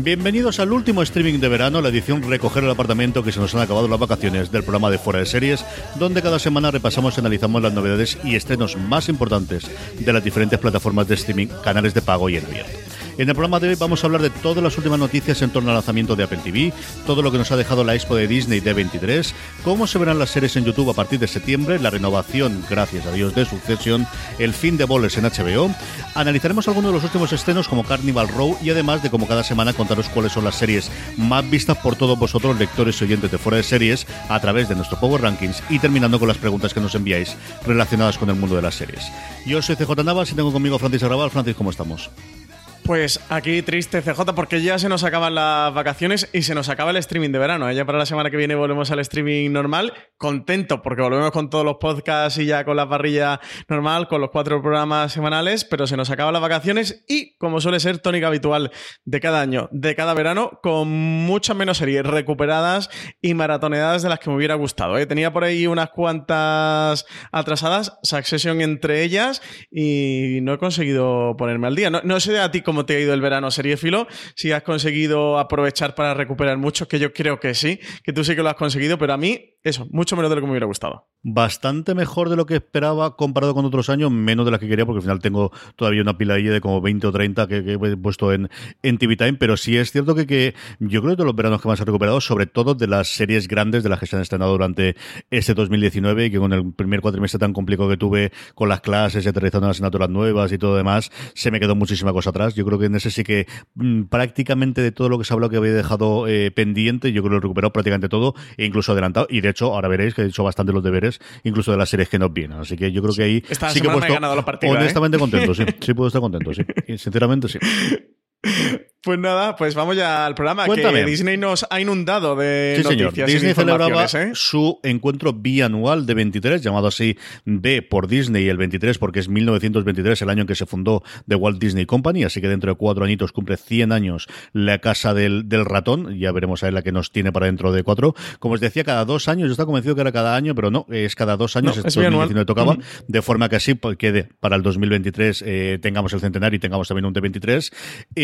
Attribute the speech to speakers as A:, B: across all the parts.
A: Bienvenidos al último streaming de verano, la edición Recoger el apartamento que se nos han acabado las vacaciones del programa de Fuera de Series, donde cada semana repasamos y analizamos las novedades y estrenos más importantes de las diferentes plataformas de streaming, canales de pago y en abierto. En el programa de hoy vamos a hablar de todas las últimas noticias en torno al lanzamiento de Apple TV, todo lo que nos ha dejado la expo de Disney D23, cómo se verán las series en YouTube a partir de septiembre, la renovación, gracias a Dios, de Succession, el fin de Bowlers en HBO. Analizaremos algunos de los últimos estrenos como Carnival Row y además de como cada semana contaros cuáles son las series más vistas por todos vosotros, lectores y oyentes de fuera de series, a través de nuestro Power Rankings y terminando con las preguntas que nos enviáis relacionadas con el mundo de las series. Yo soy CJ Navas y tengo conmigo a Francis Arrabal. Francis, ¿cómo estamos?
B: Pues aquí triste CJ porque ya se nos acaban las vacaciones y se nos acaba el streaming de verano. ¿eh? Ya para la semana que viene volvemos al streaming normal. Contento porque volvemos con todos los podcasts y ya con la parrilla normal, con los cuatro programas semanales, pero se nos acaban las vacaciones y como suele ser tónica habitual de cada año, de cada verano, con muchas menos series recuperadas y maratoneadas de las que me hubiera gustado. ¿eh? Tenía por ahí unas cuantas atrasadas, Succession entre ellas y no he conseguido ponerme al día. No, sé a ti cómo te ha ido el verano seriéfilo, si has conseguido aprovechar para recuperar mucho, que yo creo que sí, que tú sí que lo has conseguido, pero a mí, eso, mucho menos de lo que me hubiera gustado.
A: Bastante mejor de lo que esperaba comparado con otros años, menos de la que quería, porque al final tengo todavía una pila de como 20 o 30 que, he puesto en, en TV Time, pero sí es cierto que, que yo creo que de los veranos que más he recuperado, sobre todo de las series grandes de las que se han estrenado durante este 2019 y que con el primer cuatrimestre tan complicado que tuve con las clases y aterrizando las asignaturas nuevas y todo demás, se me quedó muchísima cosa atrás. Yo creo que en ese sí que mm, prácticamente de todo lo que se ha hablado que había dejado eh, pendiente, yo creo que lo he recuperado prácticamente todo e incluso adelantado. Y de hecho, ahora veréis que he hecho bastante los deberes, incluso de las series que nos vienen. Así que yo creo que ahí
B: Esta
A: sí que he puesto
B: ganado la partida, ¿eh?
A: honestamente contento, sí. Sí puedo estar contento, sí. Sinceramente, sí.
B: Pues nada, pues vamos ya al programa
A: Cuéntame.
B: que Disney nos ha inundado de
A: Sí,
B: noticias de
A: Disney celebraba
B: ¿eh?
A: su encuentro bianual de 23, llamado así B por Disney el 23, porque es 1923, el año en que se fundó The Walt Disney Company, así que dentro de cuatro añitos cumple 100 años la casa del, del ratón, ya veremos a ver la que nos tiene para dentro de cuatro. Como os decía, cada dos años, yo estaba convencido que era cada año, pero no, es cada dos años,
B: No, es bianual.
A: 2019 tocaba, de forma que así quede para el 2023 eh, tengamos el centenario y tengamos también un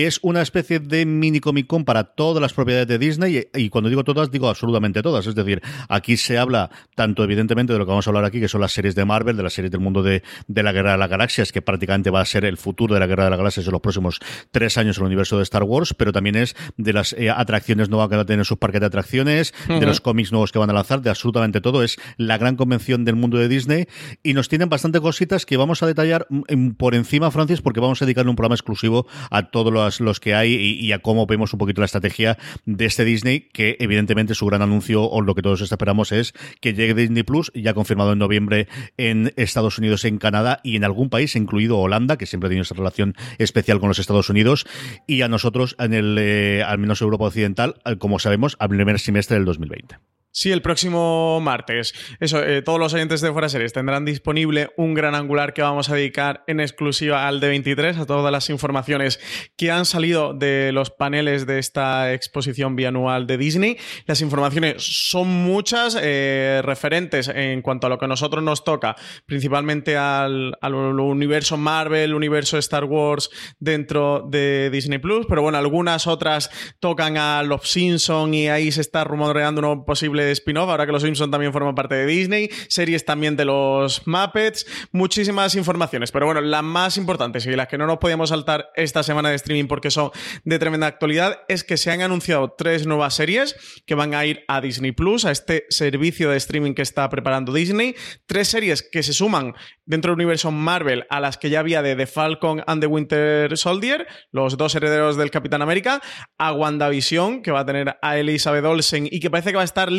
A: D23. Es una especie de mini Comic Con para todas las propiedades de Disney y, cuando digo todas, digo absolutamente todas. Es decir, aquí se habla tanto evidentemente de lo que vamos a hablar aquí, que son las series de Marvel, de las series del mundo de, de la Guerra de las Galaxias, que prácticamente va a ser el futuro de la Guerra de las Galaxias en los próximos tres años en el universo de Star Wars, pero también es de las eh, atracciones nuevas que va a tener sus parques de atracciones, de los cómics nuevos que van a lanzar, de absolutamente todo. Es la gran convención del mundo de Disney y nos tienen bastante cositas que vamos a detallar mm, por encima, Francis, porque vamos a dedicarle un programa exclusivo a todos los, que hay y, a cómo vemos un poquito la estrategia de este Disney, que evidentemente su gran anuncio o lo que todos esperamos es que llegue Disney Plus, ya confirmado en noviembre en Estados Unidos, en Canadá y en algún país, incluido Holanda, que siempre ha tenido esa relación especial con los Estados Unidos, y a nosotros, en el, eh, al menos Europa Occidental, como sabemos, al primer semestre del 2020.
B: Sí, el próximo martes. Eso, eh, todos los oyentes de Fuera Series tendrán disponible un gran angular que vamos a dedicar en exclusiva al D23, a todas las informaciones que han salido de los paneles de esta exposición bianual de Disney. Las informaciones son muchas, eh, referentes en cuanto a lo que a nosotros nos toca, principalmente al, al universo Marvel, universo Star Wars dentro de Disney Plus, pero bueno, algunas otras tocan a Los Simpson y ahí se está rumoreando una posible spin-off, ahora que los Simpsons también forman parte de Disney, series también de los Muppets, muchísimas informaciones. Pero bueno, las más importantes y las que no nos podíamos saltar esta semana de streaming porque son de tremenda actualidad es que se han anunciado tres nuevas series que van a ir a Disney Plus, a este servicio de streaming que está preparando Disney. Tres series que se suman dentro del universo Marvel a las que ya había de The Falcon and the Winter Soldier, los dos herederos del Capitán América, a WandaVision, que va a tener a Elizabeth Olsen y que parece que va a estar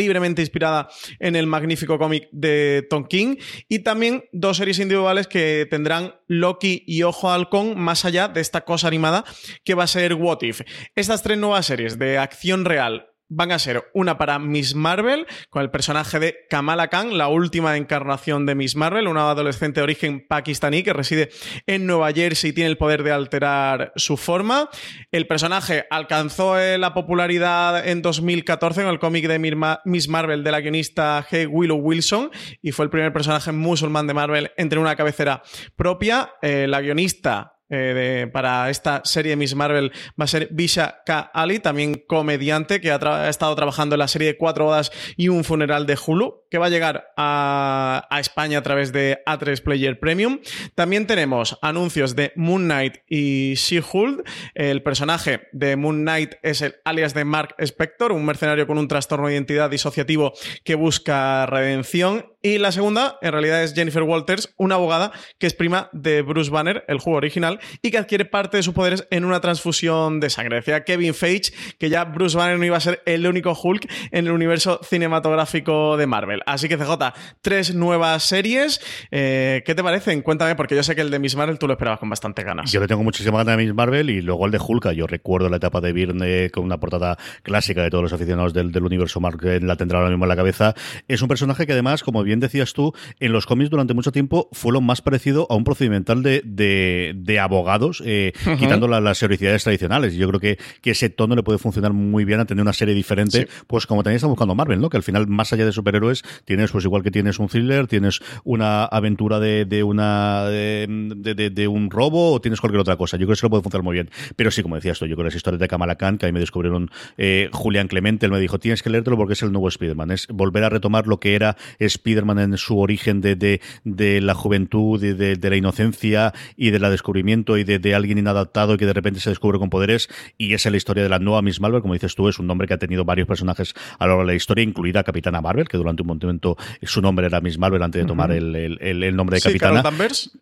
B: inspirada en el magnífico cómic de Tom King, y también dos series individuales que tendrán Loki y Ojo Halcón más allá de esta cosa animada que va a ser What If. Estas tres nuevas series de acción real van a ser una para Miss Marvel, con el personaje de Kamala Khan, la última encarnación de Miss Marvel, una adolescente de origen pakistaní que reside en Nueva Jersey y tiene el poder de alterar su forma. El personaje alcanzó eh, la popularidad en 2014 en el cómic de Miss Marvel de la guionista Hey Willow Wilson y fue el primer personaje musulmán de Marvel en tener una cabecera propia. Eh, la guionista eh, para esta serie Miss Marvel va a ser Bisha K. Ali, también comediante que ha, estado trabajando en la serie Cuatro Bodas y un funeral de Hulu, que va a llegar a, España a través de A3 Player Premium. También tenemos anuncios de Moon Knight y She-Hulk. El personaje de Moon Knight es el alias de Mark Spector, un mercenario con un trastorno de identidad disociativo que busca redención. Y la segunda, en realidad, es Jennifer Walters, una abogada que es prima de Bruce Banner, el juego original y que adquiere parte de sus poderes en una transfusión de sangre. Decía Kevin Feige que ya Bruce Banner no iba a ser el único Hulk en el universo cinematográfico de Marvel. Así que CJ, tres nuevas series. Eh, ¿Qué te parecen? Cuéntame, porque yo sé que el de Miss Marvel tú lo esperabas con bastante ganas.
A: Yo le tengo muchísima ganas de Miss Marvel y luego el de Hulk. Yo recuerdo la etapa de Byrne con una portada clásica de todos los aficionados del, universo Marvel, la tendrá ahora mismo en la cabeza. Es un personaje que además, como bien decías tú, en los cómics durante mucho tiempo fue lo más parecido a un procedimental de, de, de abogados, eh, quitando las sericidades tradicionales. Y yo creo que, que, ese tono le puede funcionar muy bien a tener una serie diferente, pues como también está buscando Marvel, ¿no? Que al final, más allá de superhéroes, tienes, pues igual que tienes un thriller, tienes una aventura de, de una de, de, un robo o tienes cualquier otra cosa. Yo creo que eso lo puede funcionar muy bien. Pero sí, como decías tú, yo creo que esa historia de Kamala Khan, que a mí me descubrieron eh, Julián Clemente, él me dijo, tienes que leértelo porque es el nuevo Spider-Man. Es volver a retomar lo que era Spider-Man en su origen de, de, de la juventud, de, de, la inocencia y del descubrimiento y de, alguien inadaptado y que de repente se descubre con poderes. Y esa es la historia de la nueva Miss Marvel, como dices tú, es un nombre que ha tenido varios personajes a lo largo de la historia, incluida Capitana Marvel, que durante un momento su nombre era Miss Marvel antes de tomar el, el, nombre de Capitana.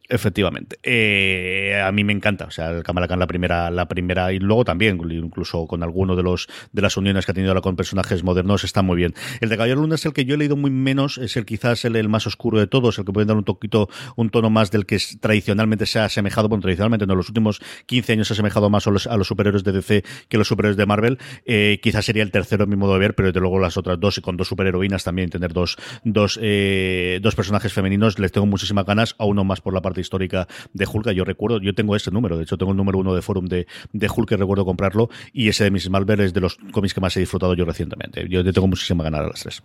A: Efectivamente. Eh, a mí me encanta. O sea, el Kamala Khan la primera, la primera, y luego también, incluso con alguno de los de las uniones que ha tenido ahora con personajes modernos, está muy bien. El de Caballero Luna es el que yo he leído muy menos, es el quizás el, más oscuro de todos, el que puede dar un toquito, un tono más del que tradicionalmente se ha asemejado, bueno, tradicionalmente en los últimos 15 años se ha asemejado más a los, a los superhéroes de DC que los superhéroes de Marvel. Eh, quizás sería el tercero en mi modo de ver, pero desde luego las otras dos, y con dos superheroínas también, tener dos, dos, eh, dos personajes femeninos, les tengo muchísimas ganas, a uno más por la parte histórica de Hulk. Yo recuerdo, yo tengo ese número, de hecho tengo el número uno de Forum de, de Hulk que recuerdo comprarlo, y ese de Mrs. Marvel es de los cómics que más he disfrutado yo recientemente. Yo tengo muchísima ganas a las tres.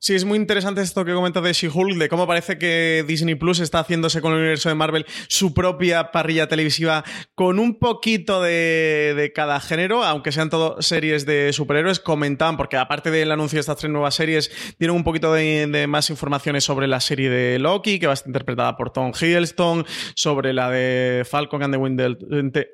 B: Sí, es muy interesante esto que comentas de She-Hulk, de cómo parece que Disney Plus está haciéndose con el universo de Marvel su propia parrilla televisiva con un poquito de, cada género, aunque sean todo series de superhéroes. Comentaban, porque aparte del anuncio de estas tres nuevas series, dieron un poquito de, más informaciones sobre la serie de Loki, que va a estar interpretada por Tom Hiddleston, sobre la de Falcon and the Winter,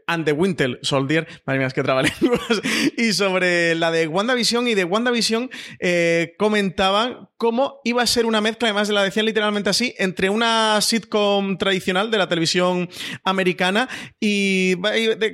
B: and the Soldier, madre mía, es que trabalenguas, y sobre la de WandaVision, y de WandaVision eh, comentaban don't cómo iba a ser una mezcla, además la decían literalmente así, entre una sitcom tradicional de la televisión americana y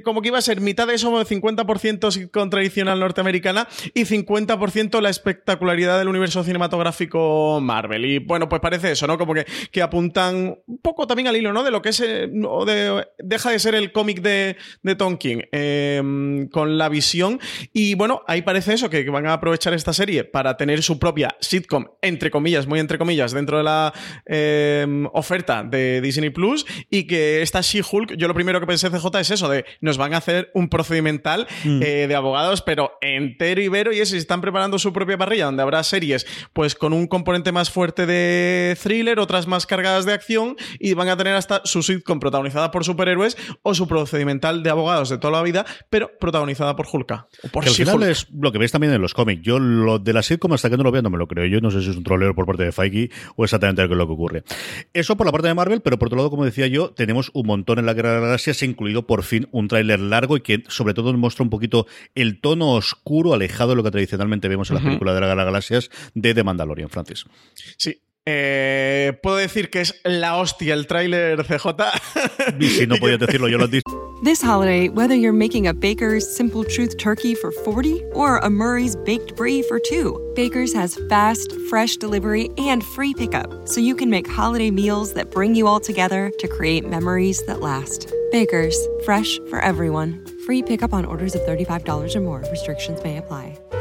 B: como que iba a ser mitad de eso, 50% sitcom tradicional norteamericana y 50% la espectacularidad del universo cinematográfico Marvel. Y bueno, pues parece eso, ¿no? Como que, que apuntan un poco también al hilo, ¿no? De lo que es, eh, de, deja de ser el cómic de, de em, con la visión. Y bueno, ahí parece eso, que van a aprovechar esta serie para tener su propia sitcom entre comillas, muy entre comillas, dentro de la em, oferta de Disney Plus y que esta She-Hulk, yo lo primero que pensé CJ es eso, de nos van a hacer un procedimental mm. eh, de abogados, pero entero y vero, y es, están preparando su propia parrilla, donde habrá series pues con un componente más fuerte de thriller, otras más cargadas de acción, y van a tener hasta su sitcom protagonizada por superhéroes o su procedimental de abogados de toda la vida, pero protagonizada por Hulka.
A: por al final es lo que ves también en los cómics. Yo lo de la sitcom hasta que no lo veo no me lo creo. Yo no sé si es un troleo por parte de Feige o exactamente lo que ocurre. Eso por la parte de Marvel, pero por otro lado, como decía yo, tenemos un montón en la Guerra de las Galaxias, incluido por fin un tráiler largo y que sobre todo nos muestra un poquito el tono oscuro, alejado de lo que tradicionalmente vemos en la película de las Galaxias de The Mandalorian, Francis.
B: Sí, eh, puedo decir que es la hostia el tráiler CJ.
A: Y si no podías decirlo, yo lo he dicho.
C: This holiday, whether you're making a Baker's Simple Truth turkey for 40 or a Murray's Baked Brie for 2, Baker's has fast, fresh delivery and free pickup, so you can make holiday meals that bring you all together to create memories that last. Baker's, fresh for everyone. Free pickup on orders of $35 or more. Restrictions may apply.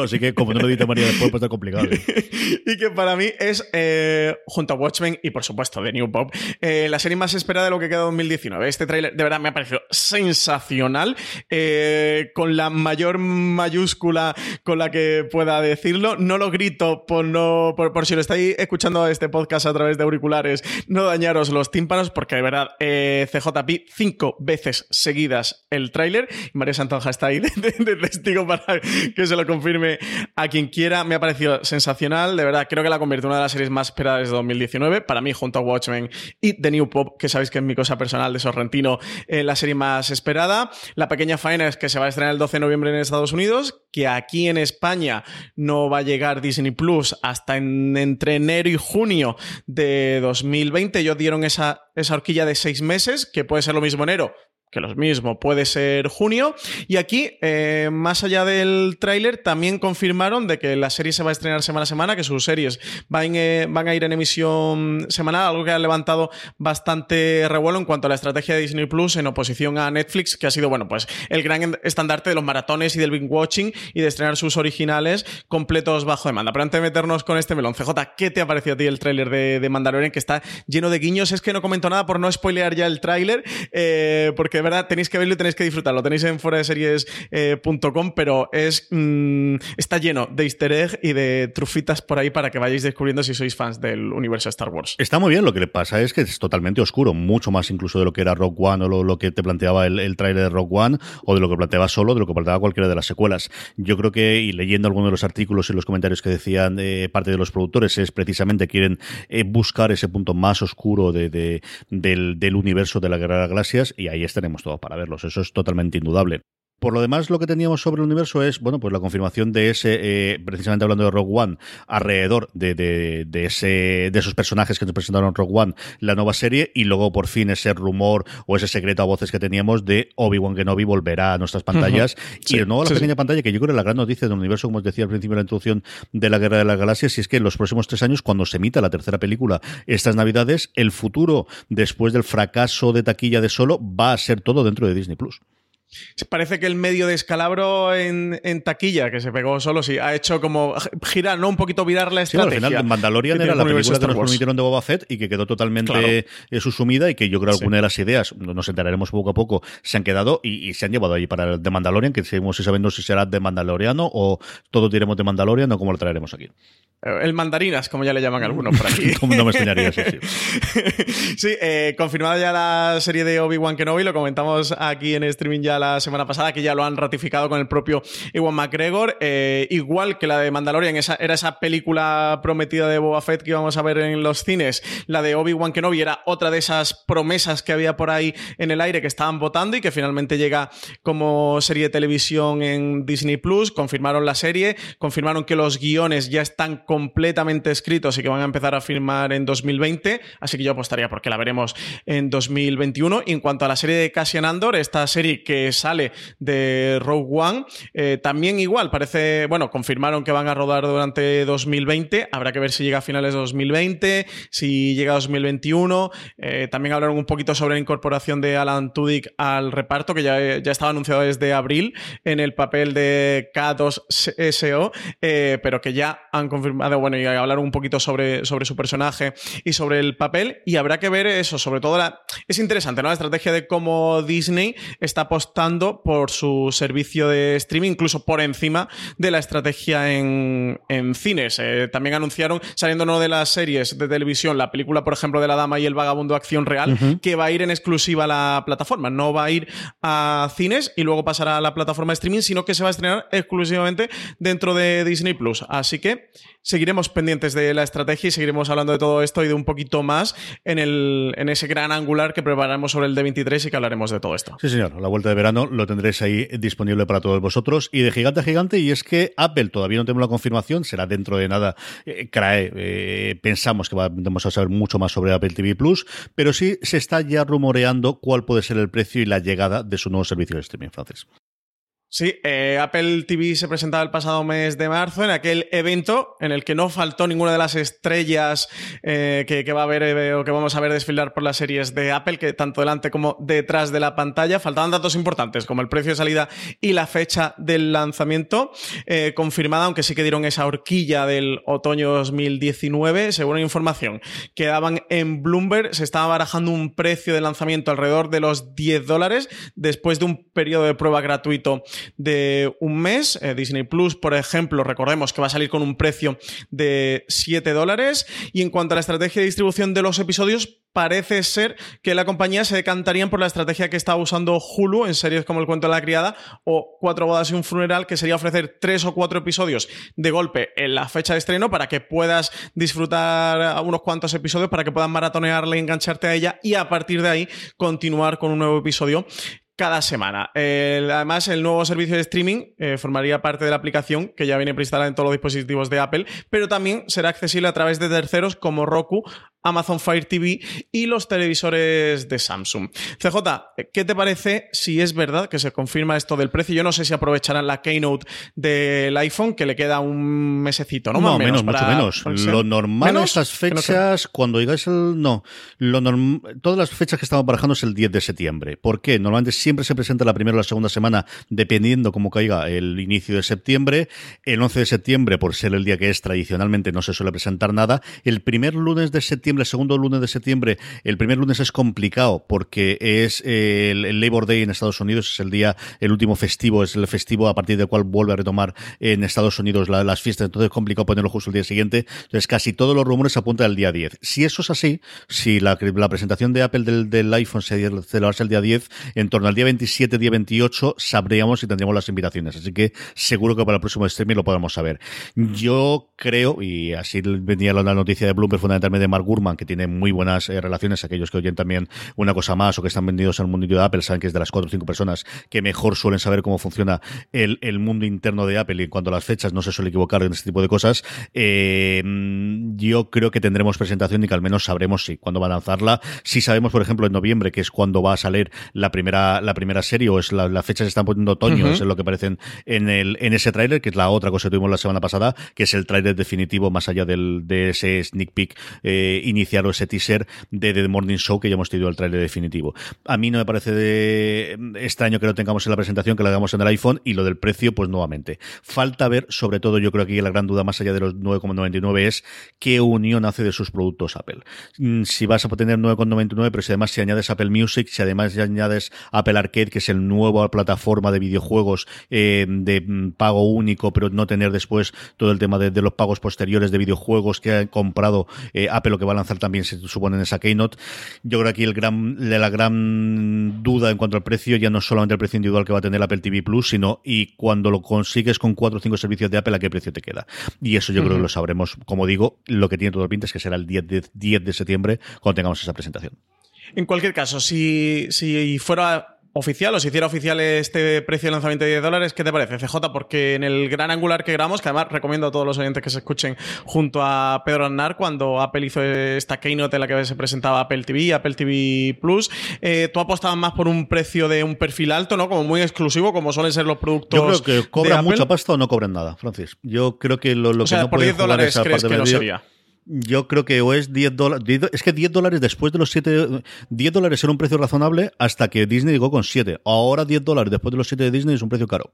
A: Así que como no lo edita María después, pues está complicado.
B: y que para mí es, eh, junto a Watchmen y por supuesto The New Pop, eh, la serie más esperada de lo que queda 2019. Este tráiler de verdad me ha parecido sensacional, eh, con la mayor mayúscula con la que pueda decirlo. No lo grito por, no, por, si lo estáis escuchando este podcast a través de auriculares, no dañaros los tímpanos, porque de verdad, CJP cinco veces seguidas el tráiler. María Santonja está ahí de testigo para que se lo confirme a quien quiera. Me ha parecido sensacional. De verdad, creo que la convierte en una de las series más esperadas de 2019. Para mí, junto a Watchmen y The New Pop, que sabéis que es mi cosa personal de Sorrentino, eh, la serie más esperada. La pequeña faena es que se va a estrenar el 12 de noviembre en Estados Unidos, que aquí en España no va a llegar Disney Plus hasta entre enero y junio de 2020. Ellos dieron esa, esa horquilla de seis meses, que puede ser lo mismo enero, que lo mismo, puede ser junio. Y aquí, eh, más allá del tráiler, también confirmaron de que la serie se va a estrenar semana a semana, que sus series van, eh, van, a ir en emisión semanal, algo que ha levantado bastante revuelo en cuanto a la estrategia de Disney Plus en oposición a Netflix, que ha sido, bueno, pues el gran estandarte de los maratones y del binge watching y de estrenar sus originales completos bajo demanda. Pero antes de meternos con este melón, CJ, ¿qué te ha parecido a ti el tráiler de, de, que está lleno de guiños? Es que no comento nada por no spoilear ya el tráiler, eh, porque verdad tenéis que verlo y tenéis que disfrutarlo. Tenéis en foradeseries.com, eh, pero es mm, está lleno de easter egg y de trufitas por ahí para que vayáis descubriendo si sois fans del universo Star Wars.
A: Está muy bien, lo que le pasa es que es totalmente oscuro, mucho más incluso de lo que era Rock One o lo, que te planteaba el, el trailer de Rock One o de lo que planteaba solo, de lo que planteaba cualquiera de las secuelas. Yo creo que, y leyendo algunos de los artículos y los comentarios que decían eh, parte de los productores, es precisamente quieren eh, buscar ese punto más oscuro de, del, del universo de la Guerra de las Galaxias y ahí estaremos todo para verlos. Eso es totalmente indudable. Por lo demás, lo que teníamos sobre el universo es, bueno, pues la confirmación de ese, eh, precisamente hablando de Rogue One, alrededor de, de, ese, de esos personajes que nos presentaron en Rogue One, la nueva serie, y luego por fin ese rumor o ese secreto a voces que teníamos de Obi-Wan Kenobi volverá a nuestras pantallas. Y de nuevo a la pequeña pantalla, que yo creo que la gran noticia del universo, como os decía al principio de la introducción de la Guerra de las Galaxias, es que en los próximos tres años, cuando se emita la tercera película, estas navidades, el futuro, después del fracaso de taquilla de solo, va a ser todo dentro de Disney Plus.
B: Parece que el medio de escalabro en, taquilla, que se pegó solo, sí, ha hecho como girar, ¿no? Un poquito virar la estrategia.
A: Sí, al final, Mandalorian era la película que nos prometieron de Boba Fett y que quedó totalmente eh, susumida y que yo creo que alguna de las ideas, nos enteraremos poco a poco, se han quedado y, se han llevado ahí para el de Mandalorian, que seguimos sabiendo si será de Mandaloriano o todos diremos de Mandalorian o cómo lo traeremos aquí.
B: El mandarinas, como ya le llaman algunos por aquí.
A: no me extrañaría, sí.
B: Sí, eh, confirmada ya la serie de Obi-Wan Kenobi, lo comentamos aquí en streaming ya la semana pasada, que ya lo han ratificado con el propio Ewan McGregor. Eh, igual que la de Mandalorian, esa, era esa película prometida de Boba Fett que íbamos a ver en los cines. La de Obi-Wan Kenobi era otra de esas promesas que había por ahí en el aire que estaban votando y que finalmente llega como serie de televisión en Disney Plus. Confirmaron la serie, confirmaron que los guiones ya están completamente escritos y que van a empezar a firmar en 2020, así que yo apostaría porque la veremos en 2021. Y en cuanto a la serie de Cassian Andor, esta serie que sale de Rogue One. Eh, también igual, parece, bueno, confirmaron que van a rodar durante 2020. Habrá que ver si llega a finales de 2020, si llega a 2021. Eh, también hablaron un poquito sobre la incorporación de Alan Tudyk al reparto, que ya, ya estaba anunciado desde abril en el papel de K2SO, eh, pero que ya han confirmado, bueno, y hablaron un poquito sobre, sobre su personaje y sobre el papel. Y habrá que ver eso, sobre todo la... Es interesante, ¿no? La estrategia de cómo Disney está apostando por su servicio de streaming, incluso por encima de la estrategia en, cines. Eh, también anunciaron, saliendo de las series de televisión, la película, por ejemplo, de La Dama y el Vagabundo Acción Real, que va a ir en exclusiva a la plataforma. No va a ir a cines y luego pasará a la plataforma de streaming, sino que se va a estrenar exclusivamente dentro de Disney Plus. Así que seguiremos pendientes de la estrategia y seguiremos hablando de todo esto y de un poquito más en, el, en ese gran angular que preparamos sobre el D23 y que hablaremos de todo esto.
A: Sí, señor. A la vuelta de verano lo tendréis ahí disponible para todos vosotros. Y de gigante a gigante, y es que Apple todavía no tenemos la confirmación, será dentro de nada. Eh, eh, pensamos que vamos a saber mucho más sobre Apple TV Plus, pero sí se está ya rumoreando cuál puede ser el precio y la llegada de su nuevo servicio de streaming francés.
B: Sí, eh, Apple TV se presentaba el pasado mes de marzo en aquel evento en el que no faltó ninguna de las estrellas eh, que, va a haber eh, o que vamos a ver desfilar por las series de Apple, que tanto delante como detrás de la pantalla. Faltaban datos importantes como el precio de salida y la fecha del lanzamiento confirmada, aunque sí que dieron esa horquilla del otoño 2019. Según información que daban en Bloomberg, se estaba barajando un precio de lanzamiento alrededor de los 10 dólares después de un periodo de prueba gratuito de un mes. Eh, Disney Plus, por ejemplo, recordemos que va a salir con un precio de 7 dólares. Y en cuanto a la estrategia de distribución de los episodios, parece ser que la compañía se decantaría por la estrategia que está usando Hulu en series como El cuento de la criada o Cuatro bodas y un funeral, que sería ofrecer tres o cuatro episodios de golpe en la fecha de estreno para que puedas disfrutar unos cuantos episodios, para que puedas maratonearla y engancharte a ella y a partir de ahí continuar con un nuevo episodio cada semana. además, el nuevo servicio de streaming eh, formaría parte de la aplicación que ya viene preinstalada en todos los dispositivos de Apple, pero también será accesible a través de terceros como Roku, Amazon Fire TV y los televisores de Samsung. CJ, ¿qué te parece si es verdad que se confirma esto del precio? Yo no sé si aprovecharán la keynote del iPhone, que le queda un mesecito, ¿no?
A: No, menos, mucho menos. Lo normal ¿Menos? estas fechas, cuando digáis el... No, lo todas las fechas que estamos barajando es el 10 de septiembre. ¿Por qué? Normalmente siempre se presenta la primera o la segunda semana, dependiendo cómo caiga el inicio de septiembre. El 11 de septiembre, por ser el día que es tradicionalmente, no se suele presentar nada. El primer lunes de septiembre el segundo lunes de septiembre. El primer lunes es complicado porque es el, Labor Day en Estados Unidos, es el día, el último festivo, es el festivo a partir del cual vuelve a retomar en Estados Unidos las fiestas, entonces es complicado ponerlo justo el día siguiente. Entonces casi todos los rumores apuntan al día 10. Si eso es así, si la, presentación de Apple del, iPhone se celebrase el día 10, en torno al día 27, día 28, sabríamos si tendríamos las invitaciones. Así que seguro que para el próximo streaming lo podemos saber. Yo creo, y así venía la noticia de Bloomberg fundamentalmente de Mark Gurman, que tiene muy buenas eh, relaciones, aquellos que oyen también una cosa más o que están vendidos en el mundillo de Apple, saben que es de las cuatro o cinco personas que mejor suelen saber cómo funciona el, el mundo interno de Apple y en cuanto a las fechas no se suele equivocar en este tipo de cosas. Eh, yo creo que tendremos presentación y que al menos sabremos si cuándo va a lanzarla. Si sabemos, por ejemplo, en noviembre, que es cuando va a salir la primera, la primera serie, o es la, fecha se están poniendo otoño, es lo que parecen en, el, en ese tráiler, que es la otra cosa que tuvimos la semana pasada, que es el tráiler definitivo más allá del, de ese sneak peek eh, iniciar ese teaser de The Morning Show que ya hemos tenido el trailer definitivo. A mí no me parece de extraño que lo tengamos en la presentación, que lo hagamos en el iPhone y lo del precio, pues nuevamente. Falta ver, sobre todo yo creo que aquí la gran duda más allá de los 9,99 es qué unión hace de sus productos Apple. Mm, si vas a tener 9,99, pero si además si añades Apple Music, si además añades Apple Arcade, que es el nuevo plataforma de videojuegos eh, de mm, pago único, pero no tener después todo el tema de, los pagos posteriores de videojuegos que ha comprado eh, Apple, lo que va a lanzar también se supone en esa keynote. Yo creo que aquí el gran, la gran duda en cuanto al precio ya no es solamente el precio individual que va a tener Apple TV Plus, sino y cuando lo consigues con cuatro o cinco servicios de Apple, a qué precio te queda. Y eso yo creo que lo sabremos, como digo, lo que tiene todo el pinta es que será el 10 de, 10 de septiembre cuando tengamos esa presentación.
B: En cualquier caso, si, si fuera oficial o se hiciera oficial este precio de lanzamiento de 10 dólares, ¿qué te parece, CJ? Porque en el gran angular que grabamos, que además recomiendo a todos los oyentes que se escuchen junto a Pedro Aznar, cuando Apple hizo esta keynote en la que se presentaba Apple TV, Apple TV Plus, eh, tú apostabas más por un precio de un perfil alto, ¿no? Como muy exclusivo, como suelen ser los productos.
A: Yo creo que cobran mucha pasta o no cobran nada, Francis. Yo creo que lo, lo
B: o sea,
A: que no
B: por 10 dólares crees que no sería.
A: Yo creo que o es 10 dólares. Es que 10 dólares después de los 7. 10 dólares era un precio razonable hasta que Disney llegó con 7. Ahora 10 dólares después de los 7 de Disney es un precio caro.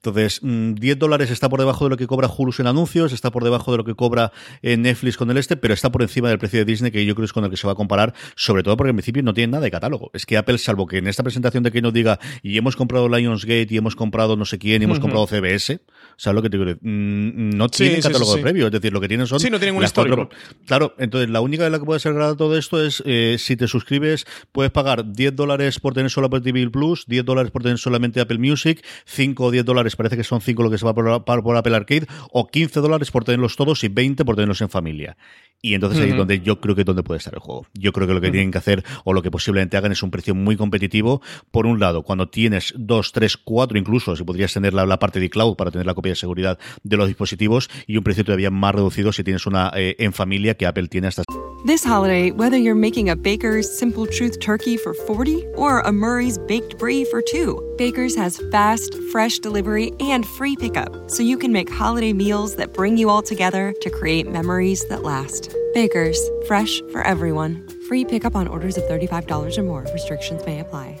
A: Entonces, 10 mm, dólares está por debajo de lo que cobra Hulu en anuncios, está por debajo de lo que cobra eh, Netflix con el este, pero está por encima del precio de Disney, que yo creo es con el que se va a comparar, sobre todo porque en principio no tiene nada de catálogo. Es que Apple, salvo que en esta presentación de que nos diga, y hemos comprado Lionsgate, y hemos comprado no sé quién, y hemos comprado CBS, ¿sabes lo que te digo? Mm, no tiene catálogo de previo, es decir, lo que tienen son...
B: Sí, no tienen un histórico.
A: Claro, entonces la única de la que puede ser grada todo esto es, eh, si te suscribes, puedes pagar 10 dólares por tener solo Apple TV Plus, 10 dólares por tener solamente Apple Music, 5 o 10 dólares, parece que son 5 que se va por, por, Apple Arcade, o 15 dólares por tenerlos todos y 20 por tenerlos en familia. Y entonces ahí es donde yo creo que es donde puede estar el juego. Yo creo que lo que tienen que hacer, o lo que posiblemente hagan, es un precio muy competitivo. Por un lado, cuando tienes 2, 3, 4 incluso, si podrías tener la, la, parte de cloud para tener la copia de seguridad de los dispositivos, y un precio todavía más reducido si tienes una eh, en familia que Apple tiene hasta.
C: This holiday, whether you're making a Baker's Simple Truth turkey for 40 or a Murray's baked brie for 2, Baker's has fast, fresh delivery and free pickup, so you can make holiday meals that bring you all together to create memories that last. Baker's, fresh for everyone. Free pickup on orders of $35 or more. Restrictions may apply.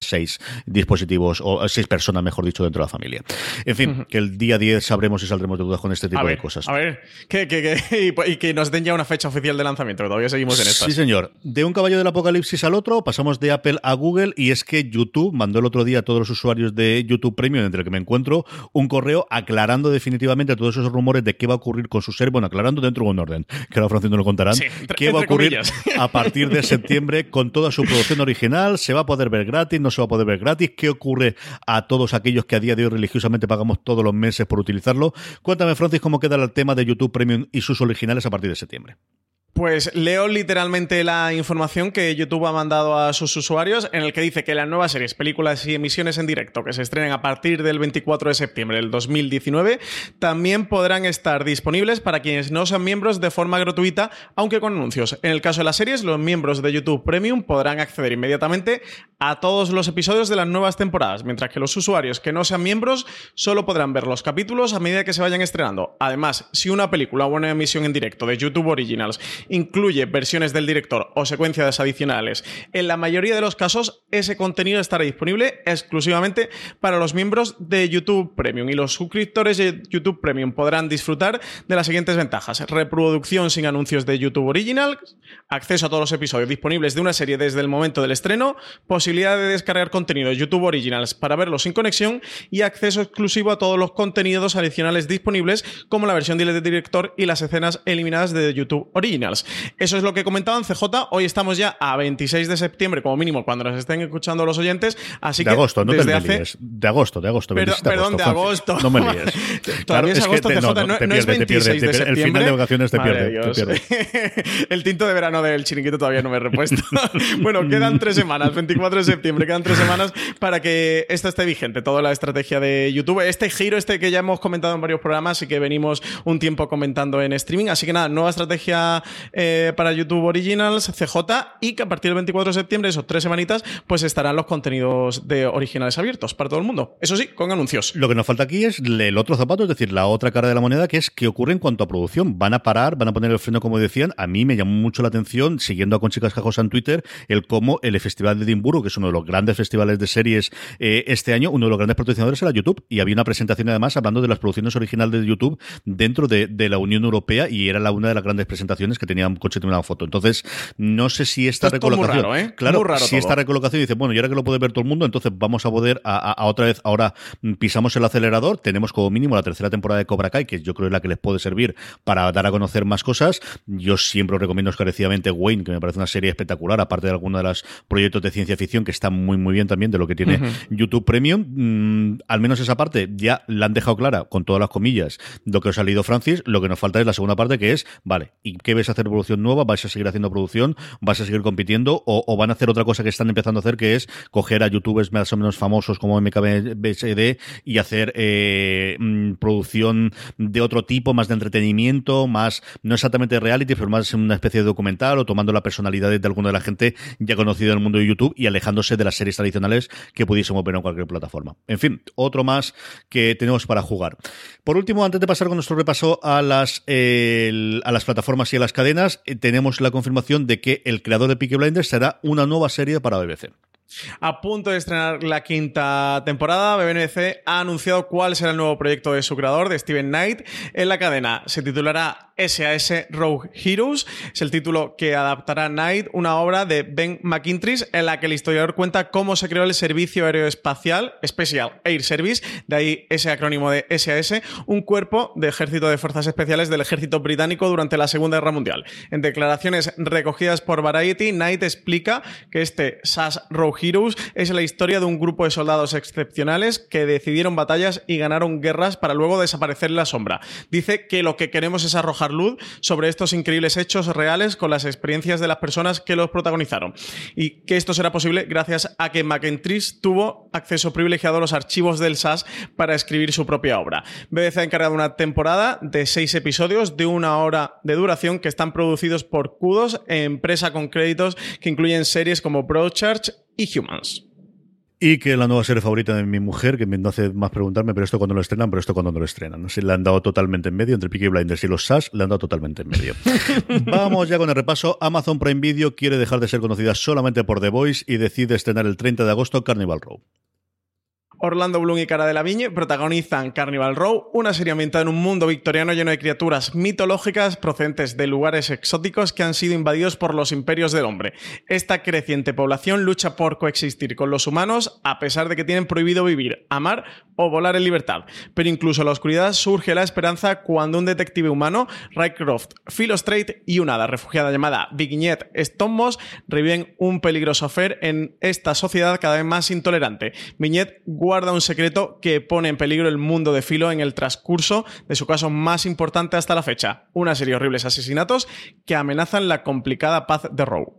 A: seis dispositivos, o seis personas, mejor dicho, dentro de la familia. En fin, que el día 10 sabremos y saldremos de dudas con este tipo de cosas.
B: A ver, que, que, y, que nos den ya una fecha oficial de lanzamiento, que todavía seguimos en esto.
A: Sí, señor. De un caballo del apocalipsis al otro, pasamos de Apple a Google, y es que YouTube mandó el otro día a todos los usuarios de YouTube Premium, entre el que me encuentro, un correo aclarando definitivamente todos esos rumores de qué va a ocurrir con su ser, bueno, aclarando dentro de un orden, que ahora Francisco lo contarán, qué va a ocurrir a partir de septiembre con toda su producción original, se va a poder ver gratis, no se va a poder ver gratis, qué ocurre a todos aquellos que a día de hoy religiosamente pagamos todos los meses por utilizarlo. Cuéntame, Francis, cómo queda el tema de YouTube Premium y sus originales a partir de septiembre.
B: Pues leo literalmente la información que YouTube ha mandado a sus usuarios en el que dice que las nuevas series, películas y emisiones en directo que se estrenen a partir del 24 de septiembre del 2019 también podrán estar disponibles para quienes no sean miembros de forma gratuita, aunque con anuncios. En el caso de las series, los miembros de YouTube Premium podrán acceder inmediatamente a todos los episodios de las nuevas temporadas, mientras que los usuarios que no sean miembros solo podrán ver los capítulos a medida que se vayan estrenando. Además, si una película o una emisión en directo de YouTube Originals incluye versiones del director o secuencias adicionales. En la mayoría de los casos, ese contenido estará disponible exclusivamente para los miembros de YouTube Premium y los suscriptores de YouTube Premium podrán disfrutar de las siguientes ventajas. Reproducción sin anuncios de YouTube Original, acceso a todos los episodios disponibles de una serie desde el momento del estreno, posibilidad de descargar contenido de YouTube Originals para verlo sin conexión y acceso exclusivo a todos los contenidos adicionales disponibles como la versión del director y las escenas eliminadas de YouTube Eso es lo que comentaban CJ. Hoy estamos ya a 26 de septiembre, como mínimo, cuando nos estén escuchando los oyentes. Así
A: de
B: que
A: agosto, no
B: desde
A: te
B: hace...
A: De agosto, de agosto.
B: Perdón, de agosto.
A: No me líes.
B: Todavía es agosto, CJ. No, no, es 26 de septiembre.
A: El final de vacaciones te pierde.
B: el tinto de verano del chiringuito todavía no me he repuesto. bueno, quedan tres semanas, 24 de septiembre, quedan tres semanas para que esto esté vigente, toda la estrategia de YouTube. Este giro, este que ya hemos comentado en varios programas y que venimos un tiempo comentando en streaming. Así que nada, nueva estrategia eh, para YouTube Originals, CJ, y que a partir del 24 de septiembre, esos tres semanitas, pues estarán los contenidos de originales abiertos para todo el mundo. Eso sí, con anuncios.
A: Lo que nos falta aquí es el otro zapato, es decir, la otra cara de la moneda, que es qué ocurre en cuanto a producción. Van a parar, van a poner el freno, como decían. A mí me llamó mucho la atención, siguiendo a Conchicas Cajosa en Twitter, el cómo el Festival de Edimburgo, que es uno de los grandes festivales de series eh, este año, uno de los grandes patrocinadores era YouTube. Y había una presentación además hablando de las producciones originales de YouTube dentro de, la Unión Europea y era la, una de las grandes presentaciones que tenía un coche una foto. Entonces, no sé si esta recolocación.
B: ¿eh?
A: Claro, si esta recolocación dice, bueno, y ahora que lo puede ver todo el mundo, entonces vamos a poder a, otra vez, ahora pisamos el acelerador, tenemos como mínimo la tercera temporada de Cobra Kai, que yo creo es la que les puede servir para dar a conocer más cosas. Yo siempre os recomiendo encarecidamente Wayne, que me parece una serie espectacular, aparte de algunos de los proyectos de ciencia ficción que están muy, muy bien también de lo que tiene YouTube Premium. Mm, al menos esa parte ya la han dejado clara, con todas las comillas, lo que os ha leído Francis. Lo que nos falta es la segunda parte, que es, vale, ¿y qué ves a hacer evolución nueva? ¿Vais a seguir haciendo producción? ¿Vas a seguir compitiendo? O, van a hacer otra cosa que están empezando a hacer, que es coger a youtubers más o menos famosos como MKBSD y hacer eh, mm, producción de otro tipo, más de entretenimiento, más, no exactamente reality, pero más una especie de documental o tomando la personalidad de alguna de la gente ya conocida en el mundo de YouTube y alejándose de las series tradicionales que pudiésemos ver en cualquier plataforma. En fin, otro más que tenemos para jugar. Por último, antes de pasar con nuestro repaso a las, a las plataformas y a las cadenas, eh, tenemos la confirmación de que el creador de Peaky Blinders será una nueva serie para BBC.
B: A punto de estrenar la quinta temporada, BBC ha anunciado cuál será el nuevo proyecto de su creador, de Steven Knight, en la cadena. Se titulará SAS Rogue Heroes. Es el título que adaptará Knight, una obra de Ben McIntyre, en la que el historiador cuenta cómo se creó el Servicio Aéreo Espacial, Special Air Service, de ahí ese acrónimo de SAS, un cuerpo de ejército de fuerzas especiales del ejército británico durante la Segunda Guerra Mundial. En declaraciones recogidas por Variety, Knight explica que este SAS Rogue Heroes es la historia de un grupo de soldados excepcionales que decidieron batallas y ganaron guerras para luego desaparecer en la sombra. Dice que lo que queremos es arrojar luz sobre estos increíbles hechos reales con las experiencias de las personas que los protagonizaron. Y que esto será posible gracias a que McIntyre tuvo acceso privilegiado a los archivos del SAS para escribir su propia obra. BBC ha encargado una temporada de seis episodios de una hora de duración que están producidos por Kudos, empresa con créditos que incluyen series como Broadchurch y Humans.
A: Y que la nueva serie favorita de mi mujer, que me hace más preguntarme, pero esto cuando lo estrenan, pero esto cuando no lo estrenan. Si le han dado totalmente en medio, entre Peaky Blinders y los SAS, le han dado totalmente en medio. Vamos ya con el repaso. Amazon Prime Video quiere dejar de ser conocida solamente por The Voice y decide estrenar el 30 de agosto Carnival Row.
B: Orlando Bloom y Cara de la Viñe protagonizan Carnival Row, una serie ambientada en un mundo victoriano lleno de criaturas mitológicas procedentes de lugares exóticos que han sido invadidos por los imperios del hombre. Esta creciente población lucha por coexistir con los humanos a pesar de que tienen prohibido vivir, amar o volar en libertad. Pero incluso en la oscuridad surge la esperanza cuando un detective humano, Rycroft, Philo Strait y una hada refugiada llamada Vignette Stonemos reviven un peligroso affair en esta sociedad cada vez más intolerante. Vignette guarda un secreto que pone en peligro el mundo de Filo en el transcurso de su caso más importante hasta la fecha, una serie de horribles asesinatos que amenazan la complicada paz de Rowe.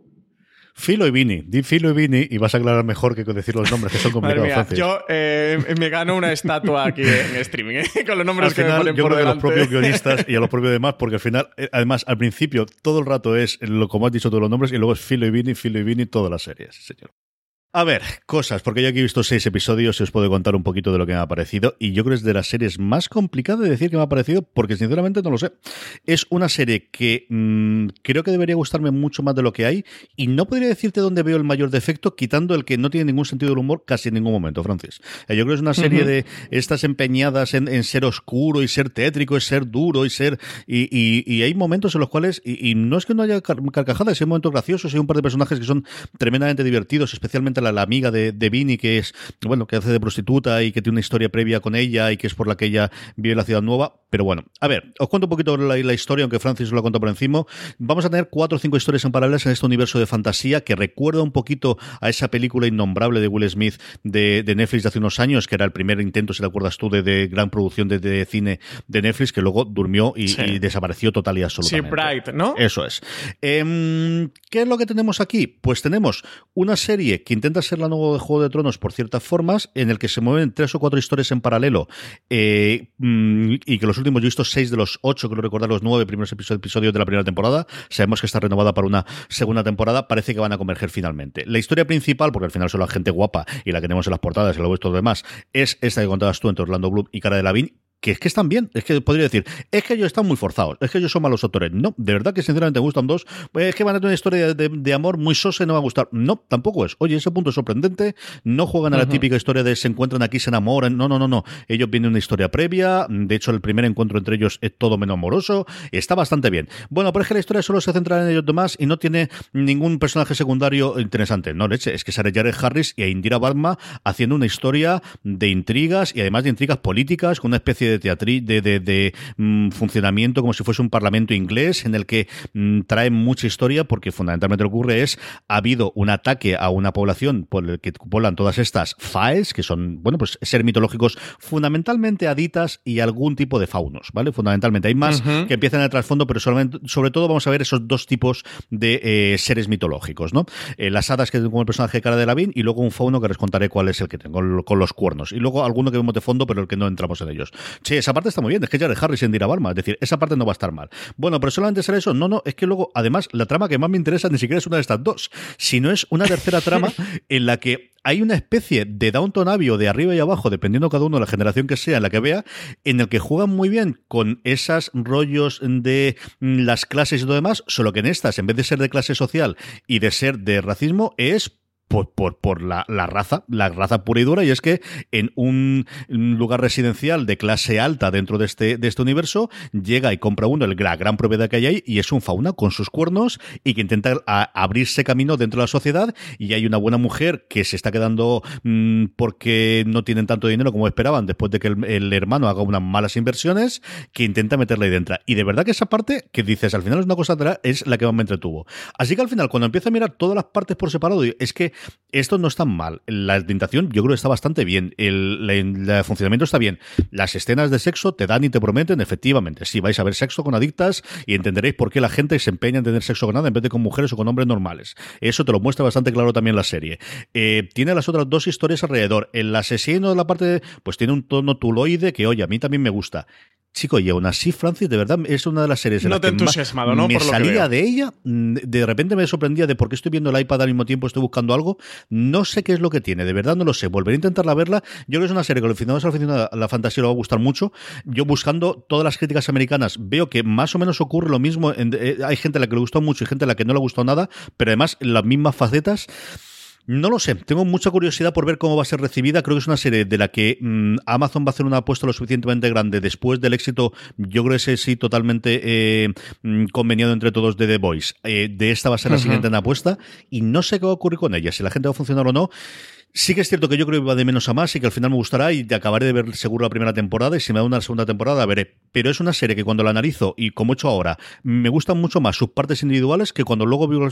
A: Filo y Vini, di Filo y Vini y vas a aclarar mejor que decir los nombres que son complicados.
B: yo eh, me gano una estatua aquí en streaming eh, con los nombres que me ponen
A: yo
B: por
A: a los propios guionistas y a los propios demás porque al final, eh, además, al principio todo el rato es lo como has dicho todos los nombres y luego es Filo y Vini, Filo y Vini, todas las series, señor. A ver, cosas, porque yo aquí he visto seis episodios y os puedo contar un poquito de lo que me ha parecido. Y yo creo que es de las series más complicadas de decir que me ha parecido, porque sinceramente no lo sé. Es una serie que mm, creo que debería gustarme mucho más de lo que hay. Y no podría decirte dónde veo el mayor defecto, quitando el que no tiene ningún sentido del humor casi en ningún momento, Francis. Eh, yo creo que es una serie de estas empeñadas en, ser oscuro y ser tétrico, y ser duro y ser. Y, hay momentos en los cuales. Y, no es que no haya carcajadas, hay momentos graciosos, hay un par de personajes que son tremendamente divertidos, especialmente la, amiga de, de que es, bueno, que hace de prostituta y que tiene una historia previa con ella y que es por la que ella vive en la ciudad nueva. Pero bueno, a ver, os cuento un poquito la, la historia, aunque Francis lo ha contado por encima. Vamos a tener cuatro o cinco historias en paralelas en este universo de fantasía que recuerda un poquito a esa película innombrable de Will Smith de, Netflix de hace unos años, que era el primer intento, si te acuerdas tú, de, gran producción de, cine de Netflix, que luego durmió y, desapareció total y absolutamente.
B: Sí, Bright, ¿no?
A: Eso es. Em, ¿Qué es lo que tenemos aquí? Pues tenemos una serie que intenta intenta ser la nueva de Juego de Tronos por ciertas formas, en el que se mueven tres o cuatro historias en paralelo, eh, mm, y que los últimos, yo he visto seis de los ocho, creo recordar los nueve primeros episodios de la primera temporada, sabemos que está renovada para una segunda temporada, parece que van a converger finalmente. La historia principal, porque al final son la gente guapa y la que tenemos en las portadas y luego esto demás, es esta que contabas tú entre Orlando Bloom y Cara de Lavín, que es que están bien. Es que podría decir, es que ellos están muy forzados, es que ellos son malos autores. No, de verdad que sinceramente me gustan dos. Pues es que van a tener una historia de, amor muy sosa y no va a gustar. No, tampoco es. Oye, ese punto es sorprendente. No juegan a la típica historia de se encuentran aquí, se enamoran. No, no, no, no. Ellos vienen una historia previa. De hecho, el primer encuentro entre ellos es todo menos amoroso. Está bastante bien. Bueno, pero es que la historia solo se centra en ellos demás y no tiene ningún personaje secundario interesante. No, leche, es que sale Jared Harris y a Indira Barma haciendo una historia de intrigas y además de intrigas políticas con una especie de de teatrí, de, de, mm, funcionamiento como si fuese un parlamento inglés en el que mm, trae mucha historia porque fundamentalmente lo que ocurre es ha habido un ataque a una población por el que poblan todas estas faes que son, bueno, pues ser mitológicos fundamentalmente aditas y algún tipo de faunos, ¿vale? Fundamentalmente hay más que empiezan en el trasfondo, pero solamente, sobre todo vamos a ver esos dos tipos de eh, seres mitológicos, ¿no? Eh, las hadas que tengo como el personaje de cara de Lavín y luego un fauno que les contaré cuál es el que tengo con los cuernos y luego alguno que vemos de fondo pero el que no entramos en ellos. Sí, esa parte está muy bien. Es que Jared Harris en Dira Es decir, esa parte no va a estar mal. Bueno, pero solamente será eso. No, no, es que luego, además, la trama que más me interesa ni siquiera es una de estas dos, sino es una tercera trama en la que hay una especie de Downton Abbey o de arriba y abajo, dependiendo cada uno de la generación que sea en la que vea, en el que juegan muy bien con esos rollos de las clases y todo demás, solo que en estas, en vez de ser de clase social y de ser de racismo, es por, por, la, raza, la raza pura y dura, y es que en un lugar residencial de clase alta dentro de este, de este universo, llega y compra uno el, la gran propiedad que hay ahí, y es un fauna con sus cuernos y que intenta abrirse camino dentro de la sociedad, y hay una buena mujer que se está quedando mm, porque no tienen tanto dinero como esperaban después de que el, hermano haga unas malas inversiones, que intenta meterla ahí dentro. Y de verdad que esa parte que dices, al final es una cosa, es la que más me entretuvo. Así que al final, cuando empieza a mirar todas las partes por separado, es que esto no está mal. La orientación yo creo que está bastante bien. El, funcionamiento está bien. Las escenas de sexo te dan y te prometen, efectivamente. Si vais a ver sexo con adictas y entenderéis por qué la gente se empeña en tener sexo con nada en vez de con mujeres o con hombres normales. Eso te lo muestra bastante claro también la serie. Eh, tiene las otras dos historias alrededor. El asesino de la parte de, pues tiene un tono tuloide que, oye, a mí también me gusta. Chico, y aún así, Francis, de verdad, es una de las series en
B: no
A: las
B: que ¿no?
A: me salía de ella, mm, de repente me sorprendía de por qué estoy viendo el iPad al mismo tiempo, estoy buscando algo, no sé qué es lo que tiene, de verdad no lo sé, volveré a intentarla verla, yo creo que es una serie que al final a la fantasía le va a gustar mucho, yo buscando todas las críticas americanas veo que más o menos ocurre lo mismo, eh, hay gente a la que le gustó mucho y gente a la que no le gustó nada, pero además las mismas facetas, no lo sé, tengo mucha curiosidad por ver cómo va a ser recibida. Creo que es una serie de la que mm, Amazon va a hacer una apuesta lo suficientemente grande después del éxito, yo creo que ese sí totalmente eh, mm, conveniado entre todos de The Voice. Eh, de esta va a ser la siguiente en apuesta y no sé qué va a ocurrir con ella, si la gente va a funcionar o no. Sí que es cierto que yo creo que va de menos a más y que al final me gustará y acabaré de ver seguro la primera temporada y si me da una segunda temporada veré. Pero es una serie que cuando la analizo y como he hecho ahora, me gustan mucho más sus partes individuales que cuando luego veo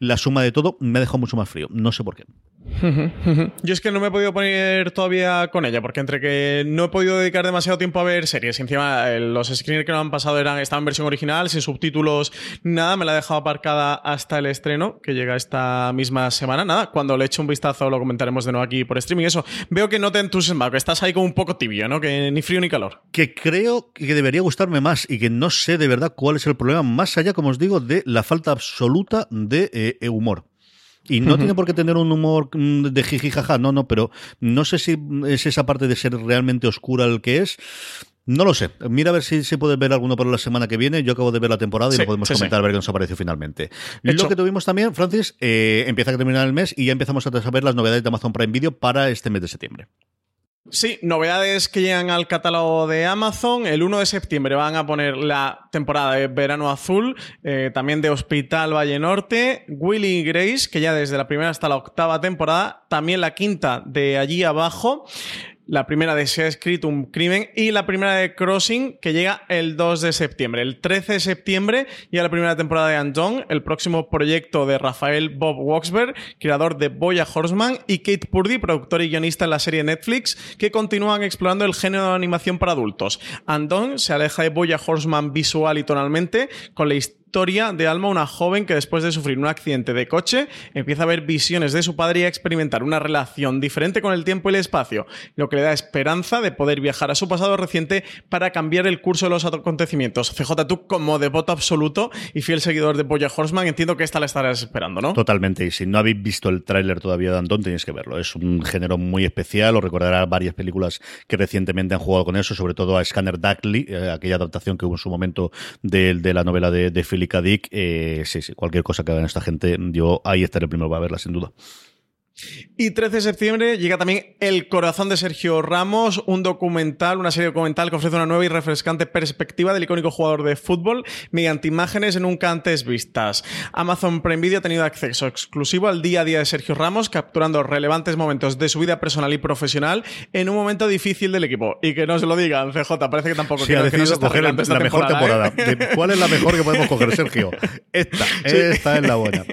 A: la suma de todo me ha dejado mucho más frío. No sé por qué.
B: Yo es que no me he podido poner todavía con ella porque entre que no he podido dedicar demasiado tiempo a ver series y encima eh, los screeners que me han pasado eran, estaban en versión original, sin subtítulos, nada, me la he dejado aparcada hasta el estreno que llega esta misma semana. Nada, cuando le echo un vistazo lo comentaremos de nuevo aquí por streaming. Eso, veo que no te entusiasma, que estás ahí como un poco tibio, ¿no? Que ni frío ni calor.
A: Que creo que debería gustarme más y que no sé de verdad cuál es el problema, más allá, como os digo, de la falta absoluta de eh, humor. Y no tiene por qué tener un humor mm, de jiji jaja, no, no, pero no sé si es esa parte de ser realmente oscura el que es. No lo sé. Mira a ver si se puede ver alguno para la semana que viene. Yo acabo de ver la temporada y lo podemos comentar a ver qué nos apareció finalmente. Lo que tuvimos también, Francis, eh, empieza a terminar el mes y ya empezamos a saber las novedades de Amazon Prime Video para este mes de septiembre.
B: Sí, novedades que llegan al catálogo de Amazon. El 1 de septiembre van a poner la temporada de Verano Azul, eh, también de Hospital Valle Norte, Willy Grace, que ya desde la primera hasta la octava temporada, también la quinta de allí abajo la primera de Se ha escrito un crimen y la primera de Crossing que llega el 2 de septiembre. El 13 de septiembre ya la primera temporada de Undone, el próximo proyecto de Rafael Bob Waxberg, creador de Boya Horseman, y Kate Purdy, productor y guionista en la serie Netflix, que continúan explorando el género de animación para adultos. Undone se aleja de Boya Horseman visual y tonalmente, con la historia historia de Alma, una joven que después de sufrir un accidente de coche empieza a ver visiones de su padre y a experimentar una relación diferente con el tiempo y el espacio, lo que le da esperanza de poder viajar a su pasado reciente para cambiar el curso de los acontecimientos. CJ, tú como devoto absoluto y fiel seguidor de Boya Horseman, entiendo que esta la estarás esperando, ¿no?
A: Totalmente, y si no habéis visto el tráiler todavía de Antón, tenéis que verlo. Es un género muy especial, os recordará varias películas que recientemente han jugado con eso, sobre todo a Scanner Darkly, eh, aquella adaptación que hubo en su momento de, la novela de, de Philip K. Dick. Eh, sí, sí, cualquier cosa que hagan esta gente, yo ahí estaré primero para verla, sin duda.
B: Y 13 de septiembre llega también El corazón de Sergio Ramos, un documental, una serie documental que ofrece una nueva y refrescante perspectiva del icónico jugador de fútbol mediante imágenes nunca antes vistas. Amazon Prime Video ha tenido acceso exclusivo al día a día de Sergio Ramos, capturando relevantes momentos de su vida personal y profesional en un momento difícil del equipo. Y que no se lo digan, CJ, parece que tampoco
A: sí, ha decidido coger la mejor temporada. ¿eh? ¿Cuál es la mejor que podemos coger, Sergio? Esta, esta es la buena.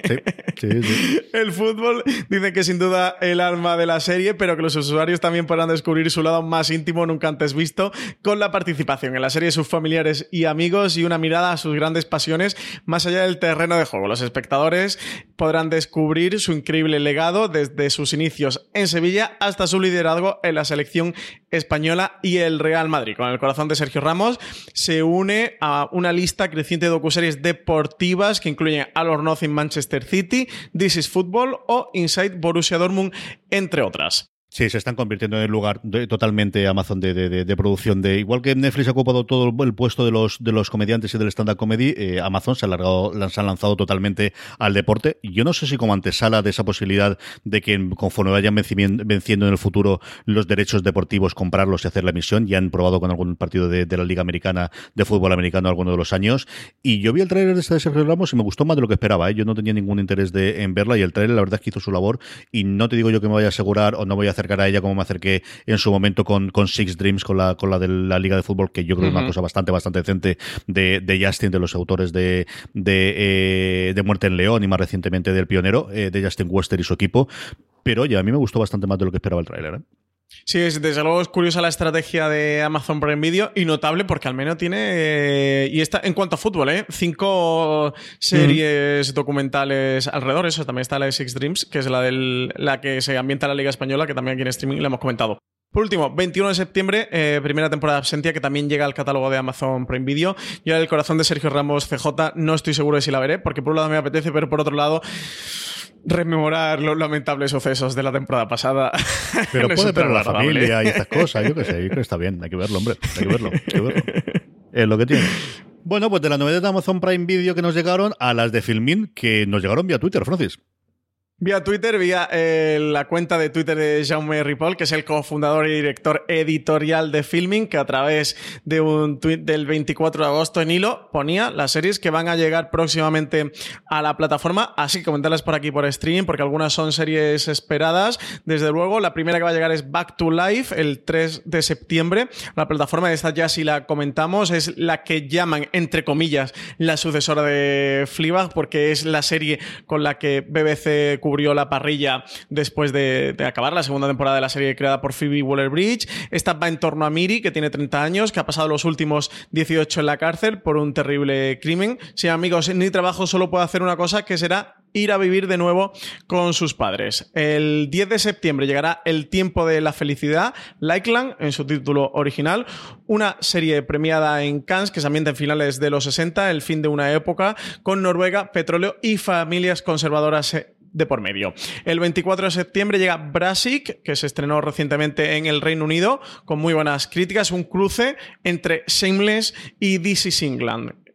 B: El fútbol dice que sin duda el alma de la serie, pero que los usuarios también podrán descubrir su lado más íntimo nunca antes visto con la participación en la serie de sus familiares y amigos y una mirada a sus grandes pasiones más allá del terreno de juego. Los espectadores podrán descubrir su increíble legado desde sus inicios en Sevilla hasta su liderazgo en la selección española y el Real Madrid. Con el corazón de Sergio Ramos se une a una lista creciente de docuseries deportivas que incluyen All or Nothing Manchester City, This is Football o Inside Borussia Dortmund, entre otras.
A: Sí, se están convirtiendo en el lugar totalmente Amazon de, de, producción de igual que Netflix ha ocupado todo el puesto de los de los comediantes y del stand up comedy, eh, Amazon se ha han lanzado totalmente al deporte. Yo no sé si como antesala de esa posibilidad de que conforme vayan venciendo en el futuro los derechos deportivos, comprarlos y hacer la emisión, ya han probado con algún partido de, la Liga Americana de fútbol americano alguno de los años. Y yo vi el tráiler de, de Sergio Ramos y me gustó más de lo que esperaba. ¿eh? Yo no tenía ningún interés de, en verla y el tráiler la verdad es que hizo su labor y no te digo yo que me vaya a asegurar o no voy a acercar a ella como me acerqué en su momento con, con Six Dreams, con la, con la de la Liga de Fútbol, que yo creo que es una cosa bastante, bastante decente de, de Justin, de los autores de, de, eh, de Muerte en León y más recientemente del Pionero, eh, de Justin Wester y su equipo. Pero oye, a mí me gustó bastante más de lo que esperaba el tráiler. ¿eh?
B: Sí, desde luego es curiosa la estrategia de Amazon Prime Video y notable porque al menos tiene. Eh, y está en cuanto a fútbol, ¿eh? Cinco series documentales alrededor. Eso también está la de Six Dreams, que es la, del, la que se ambienta en la Liga Española, que también aquí en streaming la hemos comentado. Por último, 21 de septiembre, eh, primera temporada de Absentia, que también llega al catálogo de Amazon Prime Video. Yo, el corazón de Sergio Ramos CJ, no estoy seguro de si la veré, porque por un lado me apetece, pero por otro lado rememorar los lamentables sucesos de la temporada pasada.
A: Pero puede ver la familia y estas cosas, yo qué sé, yo creo que está bien, hay que verlo, hombre, hay que verlo, hay que verlo. Es lo que tiene. Bueno, pues de la novedad de Amazon Prime Video que nos llegaron a las de Filmin que nos llegaron vía Twitter, Francis.
B: Vía Twitter, vía eh, la cuenta de Twitter de Jaume Ripoll, que es el cofundador y director editorial de Filming, que a través de un tweet del 24 de agosto en hilo ponía las series que van a llegar próximamente a la plataforma. Así que comentarlas por aquí por streaming, porque algunas son series esperadas. Desde luego, la primera que va a llegar es Back to Life el 3 de septiembre. La plataforma de esta ya si la comentamos, es la que llaman, entre comillas, la sucesora de Fleabag, porque es la serie con la que BBC cubrió la parrilla después de, acabar la segunda temporada de la serie creada por Phoebe Waller-Bridge. Esta va en torno a Miri, que tiene 30 años, que ha pasado los últimos 18 en la cárcel por un terrible crimen. Si amigos, ni trabajo solo puede hacer una cosa, que será ir a vivir de nuevo con sus padres. El 10 de septiembre llegará El tiempo de la felicidad, Likeland, en su título original, una serie premiada en Cannes que se ambienta en finales de los 60, el fin de una época, con Noruega, petróleo y familias conservadoras de por medio. El 24 de septiembre llega Brassic, que se estrenó recientemente en el Reino Unido, con muy buenas críticas, un cruce entre Shameless y This is England.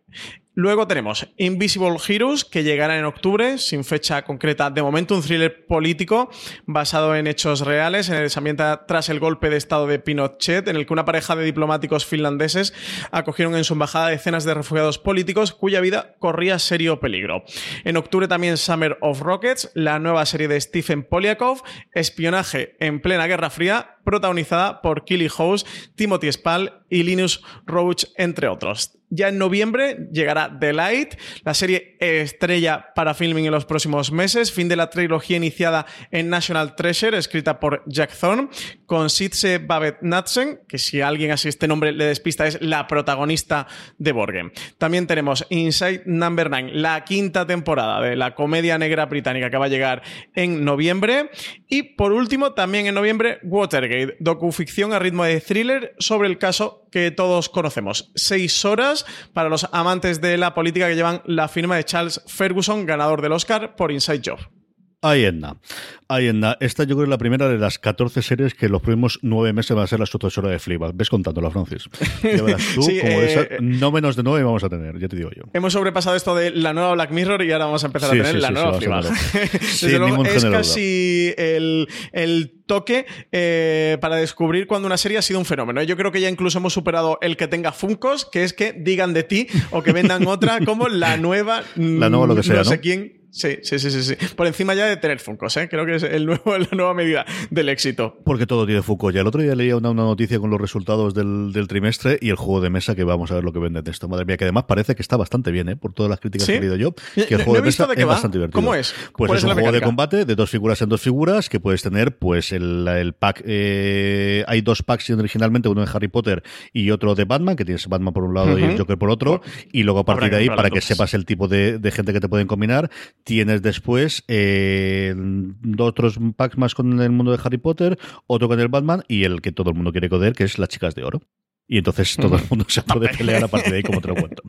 B: Luego tenemos Invisible Heroes, que llegará en octubre, sin fecha concreta de momento, un thriller político basado en hechos reales, en el que tras el golpe de estado de Pinochet, en el que una pareja de diplomáticos finlandeses acogieron en su embajada decenas de refugiados políticos cuya vida corría serio peligro. En octubre también Summer of Rockets, la nueva serie de Stephen Polyakov, espionaje en plena Guerra Fría, protagonizada por Killy House, Timothy Spall y Linus Roach, entre otros. Ya en noviembre llegará The Light, la serie estrella para filming en los próximos meses, fin de la trilogía iniciada en National Treasure, escrita por Jack Thorne, con Sitze Babette Natsen, que si alguien así este nombre le despista es la protagonista de Borgen. También tenemos Inside Number 9, la quinta temporada de la comedia negra británica que va a llegar en noviembre. Y por último, también en noviembre, Watergate, docuficción a ritmo de thriller sobre el caso que todos conocemos. Seis horas para los amantes de la política que llevan la firma de Charles Ferguson, ganador del Oscar por Inside Job.
A: Ahí anda. Ahí anda. Esta yo creo es la primera de las 14 series que los próximos nueve meses van a ser la sucesora de Fleabag. Ves contándola, Francis. Ya verás tú,
B: Sí,
A: como
B: eh,
A: esa- no menos de nueve vamos a tener, ya te digo yo.
B: Hemos sobrepasado esto de la nueva Black Mirror y ahora vamos a empezar
A: Sí,
B: a tener
A: sí,
B: la nueva Fleabag. Desde luego, es casi el, el toque eh, para descubrir cuando una serie ha sido un fenómeno. Yo creo que ya incluso hemos superado el que tenga Funcos, que es que digan de ti o que vendan otra como la nueva.
A: La nueva lo que sea,
B: No sé quién. Sí, sí, sí, sí, sí. Por encima ya de tener Funcos, ¿eh? Creo que es el nuevo, la nueva medida del éxito.
A: Porque todo tiene Foucault. Ya el otro día leía una, una noticia con los resultados del, del trimestre y el juego de mesa que vamos a ver lo que venden de esto. Madre mía, que además parece que está bastante bien, ¿eh? por todas las críticas
B: ¿Sí?
A: que he leído yo.
B: No-
A: Que el
B: no
A: juego
B: he
A: de mesa
B: de
A: es
B: va.
A: bastante divertido.
B: ¿Cómo es?
A: Pues
B: ¿Cuál
A: es
B: es
A: un juego de combate de dos figuras en dos figuras que puedes tener, pues el, el pack. eh, hay dos packs originalmente, uno de Harry Potter y otro de Batman, que tienes Batman por un lado y el. Joker por otro. Y luego a partir de ahí, para que sepas el tipo de, de gente que te pueden combinar, tienes después eh, dos otros packs más con el mundo de Harry Potter, otro con el Batman y el que todo el mundo quiere coder, que es las chicas de oro. Y entonces todo el mundo se puede pelear a partir de ahí, como te lo cuento.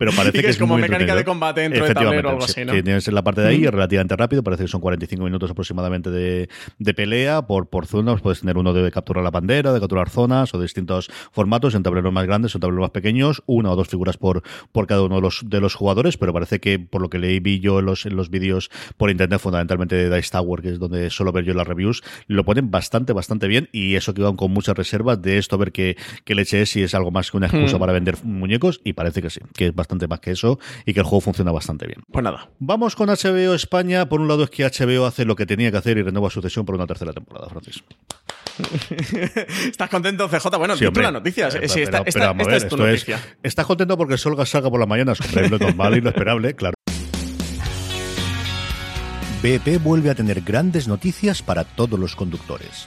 A: Pero parece
B: que es como
A: muy
B: mecánica de combate dentro de tablero o algo
A: sí.
B: así, ¿no?
A: Sí, Tienes en la parte de ahí,
B: Mm.
A: es relativamente rápido, parece que son 45 minutos aproximadamente de, de pelea por, por zonas. Puedes tener uno de capturar la bandera, de capturar zonas o de distintos formatos, en tableros más grandes o en tableros más pequeños, una o dos figuras por, por cada uno de los, de los jugadores, pero parece que por lo que leí vi yo en los, en los vídeos por internet, fundamentalmente de Dice Tower, que es donde suelo ver yo las reviews, lo ponen bastante, bastante bien y eso que van con muchas reservas de esto, a ver qué, qué leche es, si es algo más que una excusa
B: Mm.
A: para vender muñecos y parece que sí, que es bastante más que eso y que el juego funciona bastante bien.
B: Pues nada.
A: Vamos con HBO España. Por un lado es que HBO hace lo que tenía que hacer y renueva sucesión por una tercera temporada, Francis.
B: ¿Estás contento, CJ? Bueno,
A: Sí,
B: tú la noticia.
A: Eh,
B: Sí, esta,
A: pero-
B: esta-
A: pero vamos a
B: esta
A: ver,
B: es tu noticia.
A: ¿Estás contento porque el sol salga por las mañanas? Hombre, lo normal y lo esperable, claro. BP vuelve a tener grandes noticias para todos los conductores.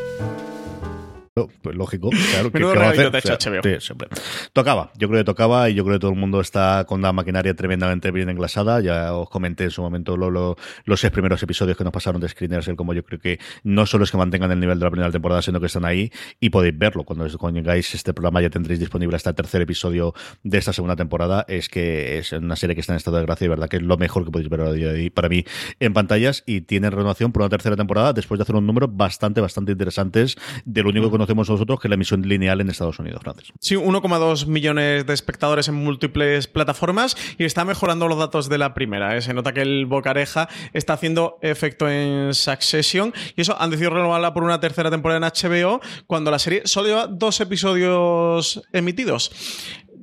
D: Pues lógico, claro.
B: Menudo
A: ¿qué va a
B: regalito
A: hacer?
B: te ha hecho HBO.
A: sí, siempre. Tocaba, yo creo que tocaba y yo creo que todo el mundo está con la maquinaria tremendamente bien englasada. Ya os comenté en su momento lo- lo- los seis primeros episodios que nos pasaron de Screeners, el como yo creo que no solo es que mantengan el nivel de la primera temporada, sino que están ahí y podéis verlo. Cuando, cuando llegáis este programa ya tendréis disponible hasta el tercer episodio de esta segunda temporada. Es que es una serie que está en estado de gracia y verdad que es lo mejor que podéis ver hoy para mí en pantallas y tiene renovación por una tercera temporada después de hacer un número bastante, bastante interesantes de lo único que conocemos nosotros que la emisión lineal en Estados Unidos, Francis.
B: Sí, 1,2 millones de espectadores en múltiples plataformas y está mejorando los datos de la primera. ¿eh? Se nota que el Bocareja está haciendo efecto en Succession y eso han decidido renovarla por una tercera temporada en HBO cuando la serie solo lleva dos episodios emitidos.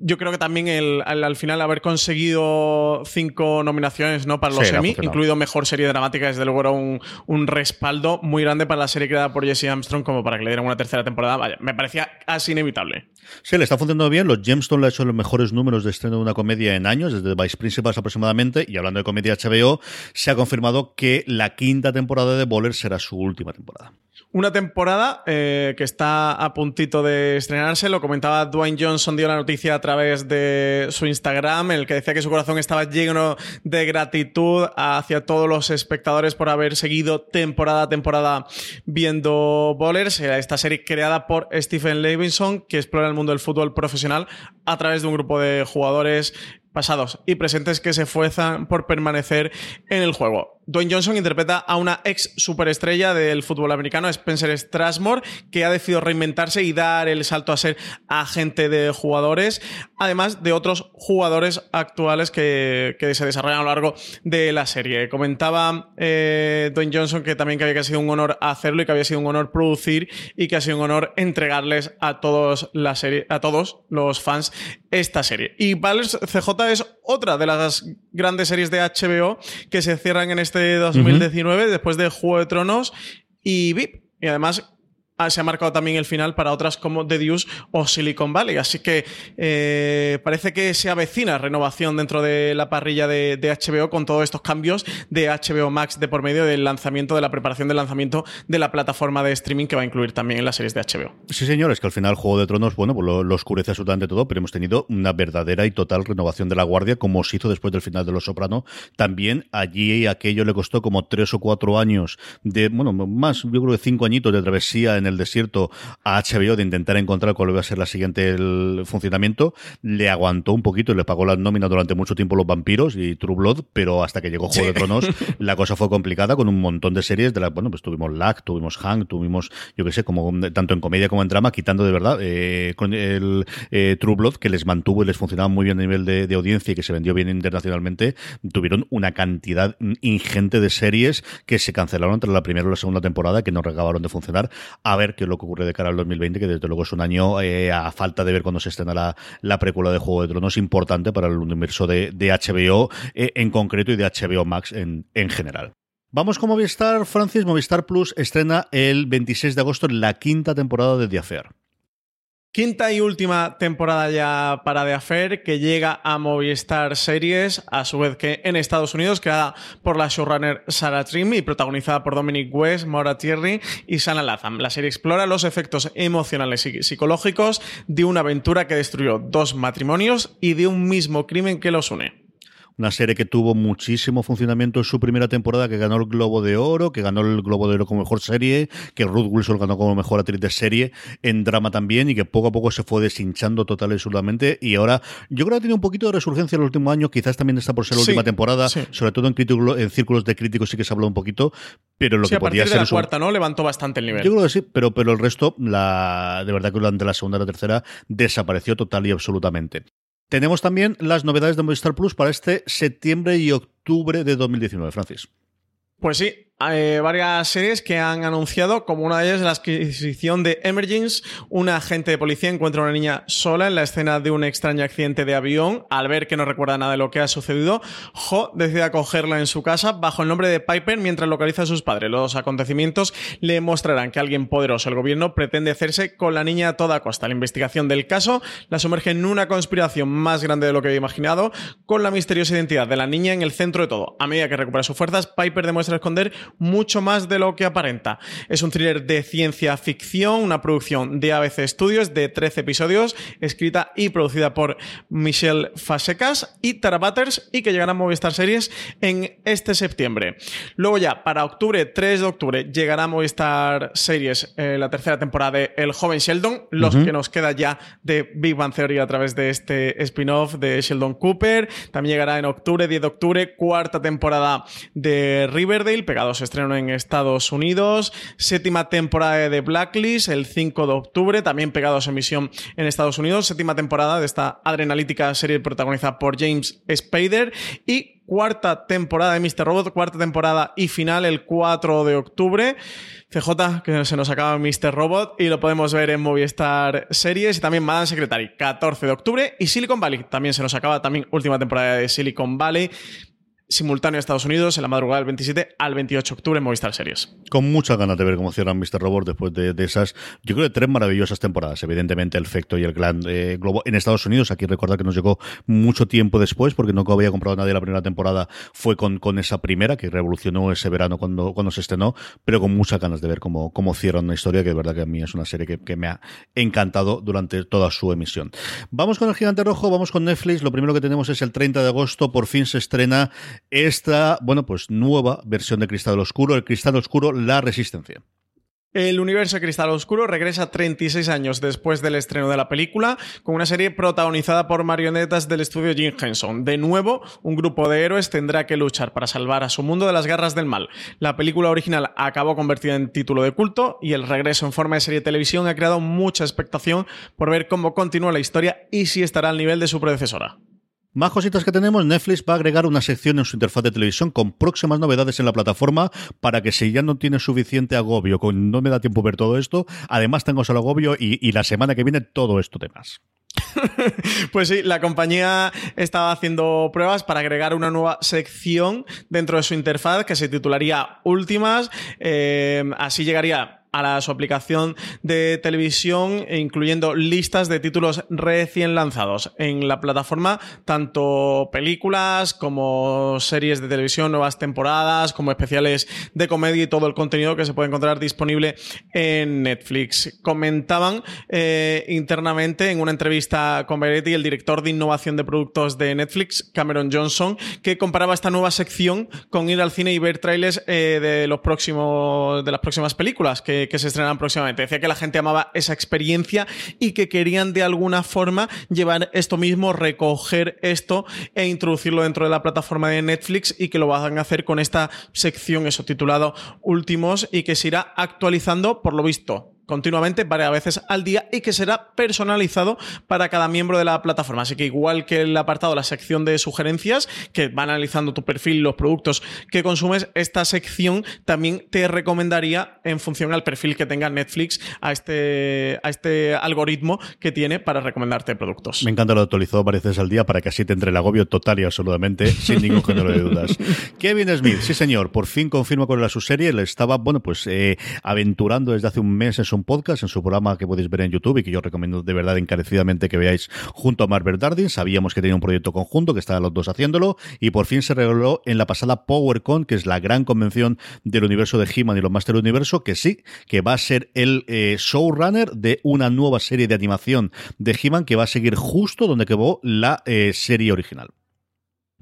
B: Yo creo que también el, al, final haber conseguido cinco nominaciones ¿no? para los Emmy, incluido Mejor Serie Dramática, desde luego era un, un, respaldo muy grande para la serie creada por Jesse Armstrong como para que le dieran una tercera temporada. Vaya, me parecía casi inevitable.
A: Sí, le está funcionando bien. Los Gemstone le ha hecho los mejores números de estreno de una comedia en años, desde Vice Principals aproximadamente. Y hablando de comedia HBO, se ha confirmado que la quinta temporada de Bowler será su última temporada.
B: Una temporada eh, que está a puntito de estrenarse. Lo comentaba Dwayne Johnson, dio la noticia a través de su Instagram, el que decía que su corazón estaba lleno de gratitud hacia todos los espectadores por haber seguido temporada a temporada viendo Bowlers, esta serie creada por Stephen Levinson, que explora el mundo del fútbol profesional a través de un grupo de jugadores pasados y presentes que se esfuerzan por permanecer en el juego. Dwayne Johnson interpreta a una ex superestrella del fútbol americano, Spencer Strasmore, que ha decidido reinventarse y dar el salto a ser agente de jugadores, además de otros jugadores actuales que, se desarrollan a lo largo de la serie. Comentaba eh, Dwayne Johnson que también que había sido un honor hacerlo y que había sido un honor producir y que ha sido un honor entregarles a todos la serie, a todos los fans esta serie. Y Valers CJ es otra de las grandes series de HBO que se cierran en este 2019 después de Juego de Tronos y VIP. Y además Ah, se ha marcado también el final para otras como The Deuce o Silicon Valley. Así que eh, parece que se avecina renovación dentro de la parrilla de, HBO con todos estos cambios de HBO Max de por medio del lanzamiento, de la preparación del lanzamiento de la plataforma de streaming que va a incluir también en las series de HBO.
A: Sí, señores, que al final Juego de Tronos, bueno, pues lo, oscurece absolutamente todo, pero hemos tenido una verdadera y total renovación de la guardia, como se hizo después del final de Los Soprano. También allí aquello le costó como tres o cuatro años de, bueno, más, yo creo que cinco añitos de travesía en el desierto a HBO de intentar encontrar cuál iba a ser la siguiente el funcionamiento, le aguantó un poquito y le pagó las nóminas durante mucho tiempo los vampiros y True Blood, pero hasta que llegó Juego de Tronos la cosa fue complicada con un montón de series de la, bueno, pues tuvimos Lack, tuvimos Hank, tuvimos, yo qué sé, como tanto en comedia como en drama, quitando de verdad eh, con el eh, True Blood que les mantuvo y les funcionaba muy bien a nivel de, de audiencia y que se vendió bien internacionalmente, tuvieron una cantidad ingente de series que se cancelaron entre la primera y la segunda temporada que no regabaron de funcionar. A ver qué es lo que ocurre de cara al 2020, que desde luego es un año eh, a falta de ver cuando se estrena la, la, precuela de Juego de Tronos importante para el universo de, de HBO eh, en concreto y de HBO Max en, en general. Vamos con Movistar, Francis. Movistar Plus estrena el 26 de agosto la quinta temporada de The Affair.
B: Quinta y última temporada ya para The Affair que llega a Movistar Series, a su vez que en Estados Unidos, creada por la showrunner Sarah Trim y protagonizada por Dominic West, Maura Tierney y Sana Latham. La serie explora los efectos emocionales y psicológicos de una aventura que destruyó dos matrimonios y de un mismo crimen que los une
A: una serie que tuvo muchísimo funcionamiento en su primera temporada, que ganó el Globo de Oro, que ganó el Globo de Oro como mejor serie, que Ruth Wilson ganó como mejor actriz de serie en drama también, y que poco a poco se fue deshinchando total y absolutamente. Y ahora, yo creo que ha tenido un poquito de resurgencia en los últimos años, quizás también está por ser la última temporada, sobre todo en, en círculos de críticos sí que se ha hablado un poquito, pero lo que podía
B: ser.
A: De
B: la cuarta, ¿no? Levantó bastante el nivel.
A: Yo creo que sí, pero, pero el resto, la, de verdad que durante la segunda y la tercera desapareció total y absolutamente. Tenemos también las novedades de Movistar Plus para este septiembre y octubre de 2019, Francis.
B: Pues sí, hay varias series que han anunciado, como una de ellas la adquisición de Emergence. Un agente de policía encuentra a una niña sola en la escena de un extraño accidente de avión. Al ver que no recuerda nada de lo que ha sucedido, Jo decide acogerla en su casa bajo el nombre de Piper mientras localiza a sus padres. Los acontecimientos le mostrarán que alguien poderoso, el gobierno, pretende hacerse con la niña a toda costa. La investigación del caso la sumerge en una conspiración más grande de lo que había imaginado, con la misteriosa identidad de la niña en el centro de todo. A medida que recupera sus fuerzas, Piper demuestra esconder mucho más de lo que aparenta. Es un thriller de ciencia ficción, una producción de ABC Studios de 13 episodios, escrita y producida por Michelle Fasecas y Tara Butters y que llegará a Movistar Series en este septiembre. Luego ya, para octubre, 3 de octubre, llegará a Movistar Series eh, la tercera temporada de El joven Sheldon, los que nos queda ya de Big Bang Theory a través de este spin-off de Sheldon Cooper. También llegará en octubre, 10 de octubre, cuarta temporada de Riverdale, pegados estrenos en Estados Unidos. Séptima temporada de Blacklist, el 5 de octubre, también pegado a su emisión en Estados Unidos. Séptima temporada de esta adrenalítica serie protagonizada por James Spader. Y cuarta temporada de Mr. Robot, cuarta temporada y final el 4 de octubre. CJ, que se nos acaba Mr. Robot y lo podemos ver en Movistar Series y también Madame Secretary, 14 de octubre y Silicon Valley, también se nos acaba, también última temporada de Silicon Valley simultáneo a Estados Unidos en la madrugada del 27 al 28 de octubre en Movistar Series.
A: Con muchas ganas de ver cómo cierran Mr. Robot después de, esas, yo creo, tres maravillosas temporadas. Evidentemente, el Fecto y el Clan eh, Globo en Estados Unidos. Aquí recordar que nos llegó mucho tiempo después, porque no había comprado nadie la primera temporada. Fue con, con esa primera que revolucionó ese verano cuando, cuando se estrenó, pero con muchas ganas de ver cómo, cómo cierran una historia que de verdad que a mí es una serie que, que me ha encantado durante toda su emisión. Vamos con el Gigante Rojo, vamos con Netflix. Lo primero que tenemos es el 30 de agosto, por fin se estrena esta, bueno, pues nueva versión de Cristal Oscuro, el Cristal Oscuro, la Resistencia.
B: El universo Cristal Oscuro regresa 36 años después del estreno de la película, con una serie protagonizada por marionetas del estudio Jim Henson. De nuevo, un grupo de héroes tendrá que luchar para salvar a su mundo de las garras del mal. La película original acabó convertida en título de culto y el regreso en forma de serie de televisión ha creado mucha expectación por ver cómo continúa la historia y si estará al nivel de su predecesora.
A: Más cositas que tenemos, Netflix va a agregar una sección en su interfaz de televisión con próximas novedades en la plataforma para que si ya no tiene suficiente agobio, con no me da tiempo ver todo esto, además tengo solo agobio y, y la semana que viene todo esto de más.
B: pues sí, la compañía estaba haciendo pruebas para agregar una nueva sección dentro de su interfaz que se titularía Últimas. Eh, así llegaría a su aplicación de televisión, incluyendo listas de títulos recién lanzados en la plataforma, tanto películas como series de televisión, nuevas temporadas, como especiales de comedia y todo el contenido que se puede encontrar disponible en Netflix. Comentaban eh, internamente en una entrevista con Variety el director de innovación de productos de Netflix, Cameron Johnson, que comparaba esta nueva sección con ir al cine y ver trailers eh, de los próximos de las próximas películas que que, se estrenan próximamente. Decía que la gente amaba esa experiencia y que querían de alguna forma llevar esto mismo, recoger esto e introducirlo dentro de la plataforma de Netflix y que lo van a hacer con esta sección, eso titulado Últimos, y que se irá actualizando, por lo visto, continuamente varias veces al día y que será personalizado para cada miembro de la plataforma. Así que igual que el apartado, la sección de sugerencias, que va analizando tu perfil, los productos que consumes, esta sección también te recomendaría en función al perfil que tenga Netflix a este, a este algoritmo que tiene para recomendarte productos.
A: Me encanta lo actualizado varias veces al día para que así te entre el agobio total y absolutamente sin ningún género de dudas. Kevin Smith, sí señor, por fin confirma con la su serie, le estaba, bueno, pues eh, aventurando desde hace un mes en su podcast, en su programa que podéis ver en YouTube y que yo recomiendo de verdad encarecidamente que veáis junto a Marvel Dardin. Sabíamos que tenía un proyecto conjunto, que estaban los dos haciéndolo y por fin se reveló en la pasada PowerCon, que es la gran convención del universo de He-Man y los Master Universo, que sí, que va a ser el eh, showrunner de una nueva serie de animación de He-Man que va a seguir justo donde quedó la eh, serie original.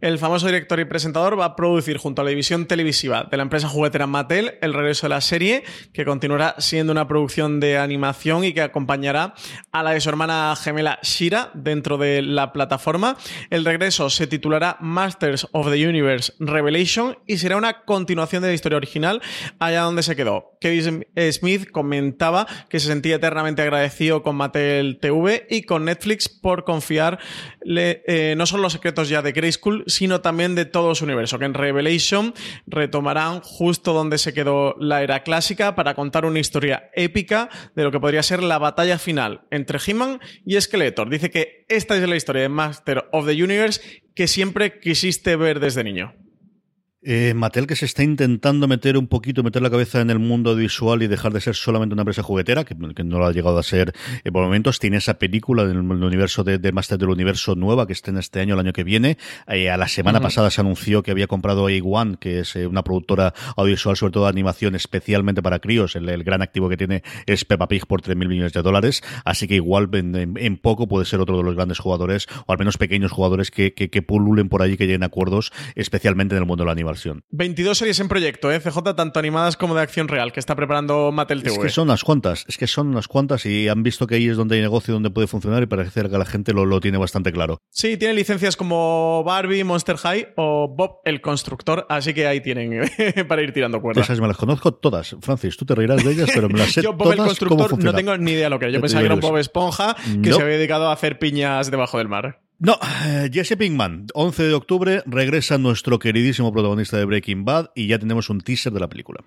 B: El famoso director y presentador va a producir junto a la división televisiva de la empresa juguetera Mattel el regreso de la serie, que continuará siendo una producción de animación y que acompañará a la de su hermana gemela Shira dentro de la plataforma. El regreso se titulará Masters of the Universe Revelation y será una continuación de la historia original allá donde se quedó. Kevin Smith comentaba que se sentía eternamente agradecido con Mattel TV y con Netflix por confiarle eh, no solo los secretos ya de Grayskull, sino también de todo su universo, que en Revelation retomarán justo donde se quedó la era clásica para contar una historia épica de lo que podría ser la batalla final entre He-Man y Skeletor. Dice que esta es la historia de Master of the Universe que siempre quisiste ver desde niño.
A: Eh, Mattel que se está intentando meter un poquito, meter la cabeza en el mundo visual y dejar de ser solamente una empresa juguetera, que, no lo ha llegado a ser eh, por momentos. Tiene esa película del universo de, de, Master del Universo nueva que está en este año, el año que viene. Eh, a la semana pasada se anunció que había comprado A1, que es una productora audiovisual, sobre todo de animación, especialmente para críos. El, gran activo que tiene es Peppa Pig por 3.000 millones de dólares. Así que igual en, poco puede ser otro de los grandes jugadores, o al menos pequeños jugadores que, que, que pululen por allí, que lleguen acuerdos, especialmente en el mundo de la animación versión.
B: 22 series en proyecto, ¿eh? CJ, tanto animadas como de acción real, que está preparando Mattel TV.
A: Es que son unas cuantas, es que son unas cuantas y han visto que ahí es donde hay negocio, donde puede funcionar y parece que la gente lo, lo tiene bastante claro.
B: Sí, tiene licencias como Barbie, Monster High o Bob el Constructor, así que ahí tienen para ir tirando cuerdas.
A: Esas me las conozco todas, Francis, tú te reirás de ellas, pero me las sé
B: Yo Bob el
A: todas
B: Constructor no tengo ni idea lo que era. Yo pensaba que era un Bob. Esponja que
A: No.
B: se había dedicado a hacer piñas debajo del mar.
A: No, eh, Jesse Pinkman, 11 de octubre, regresa nuestro queridísimo protagonista de Breaking Bad y ya tenemos un teaser de la película.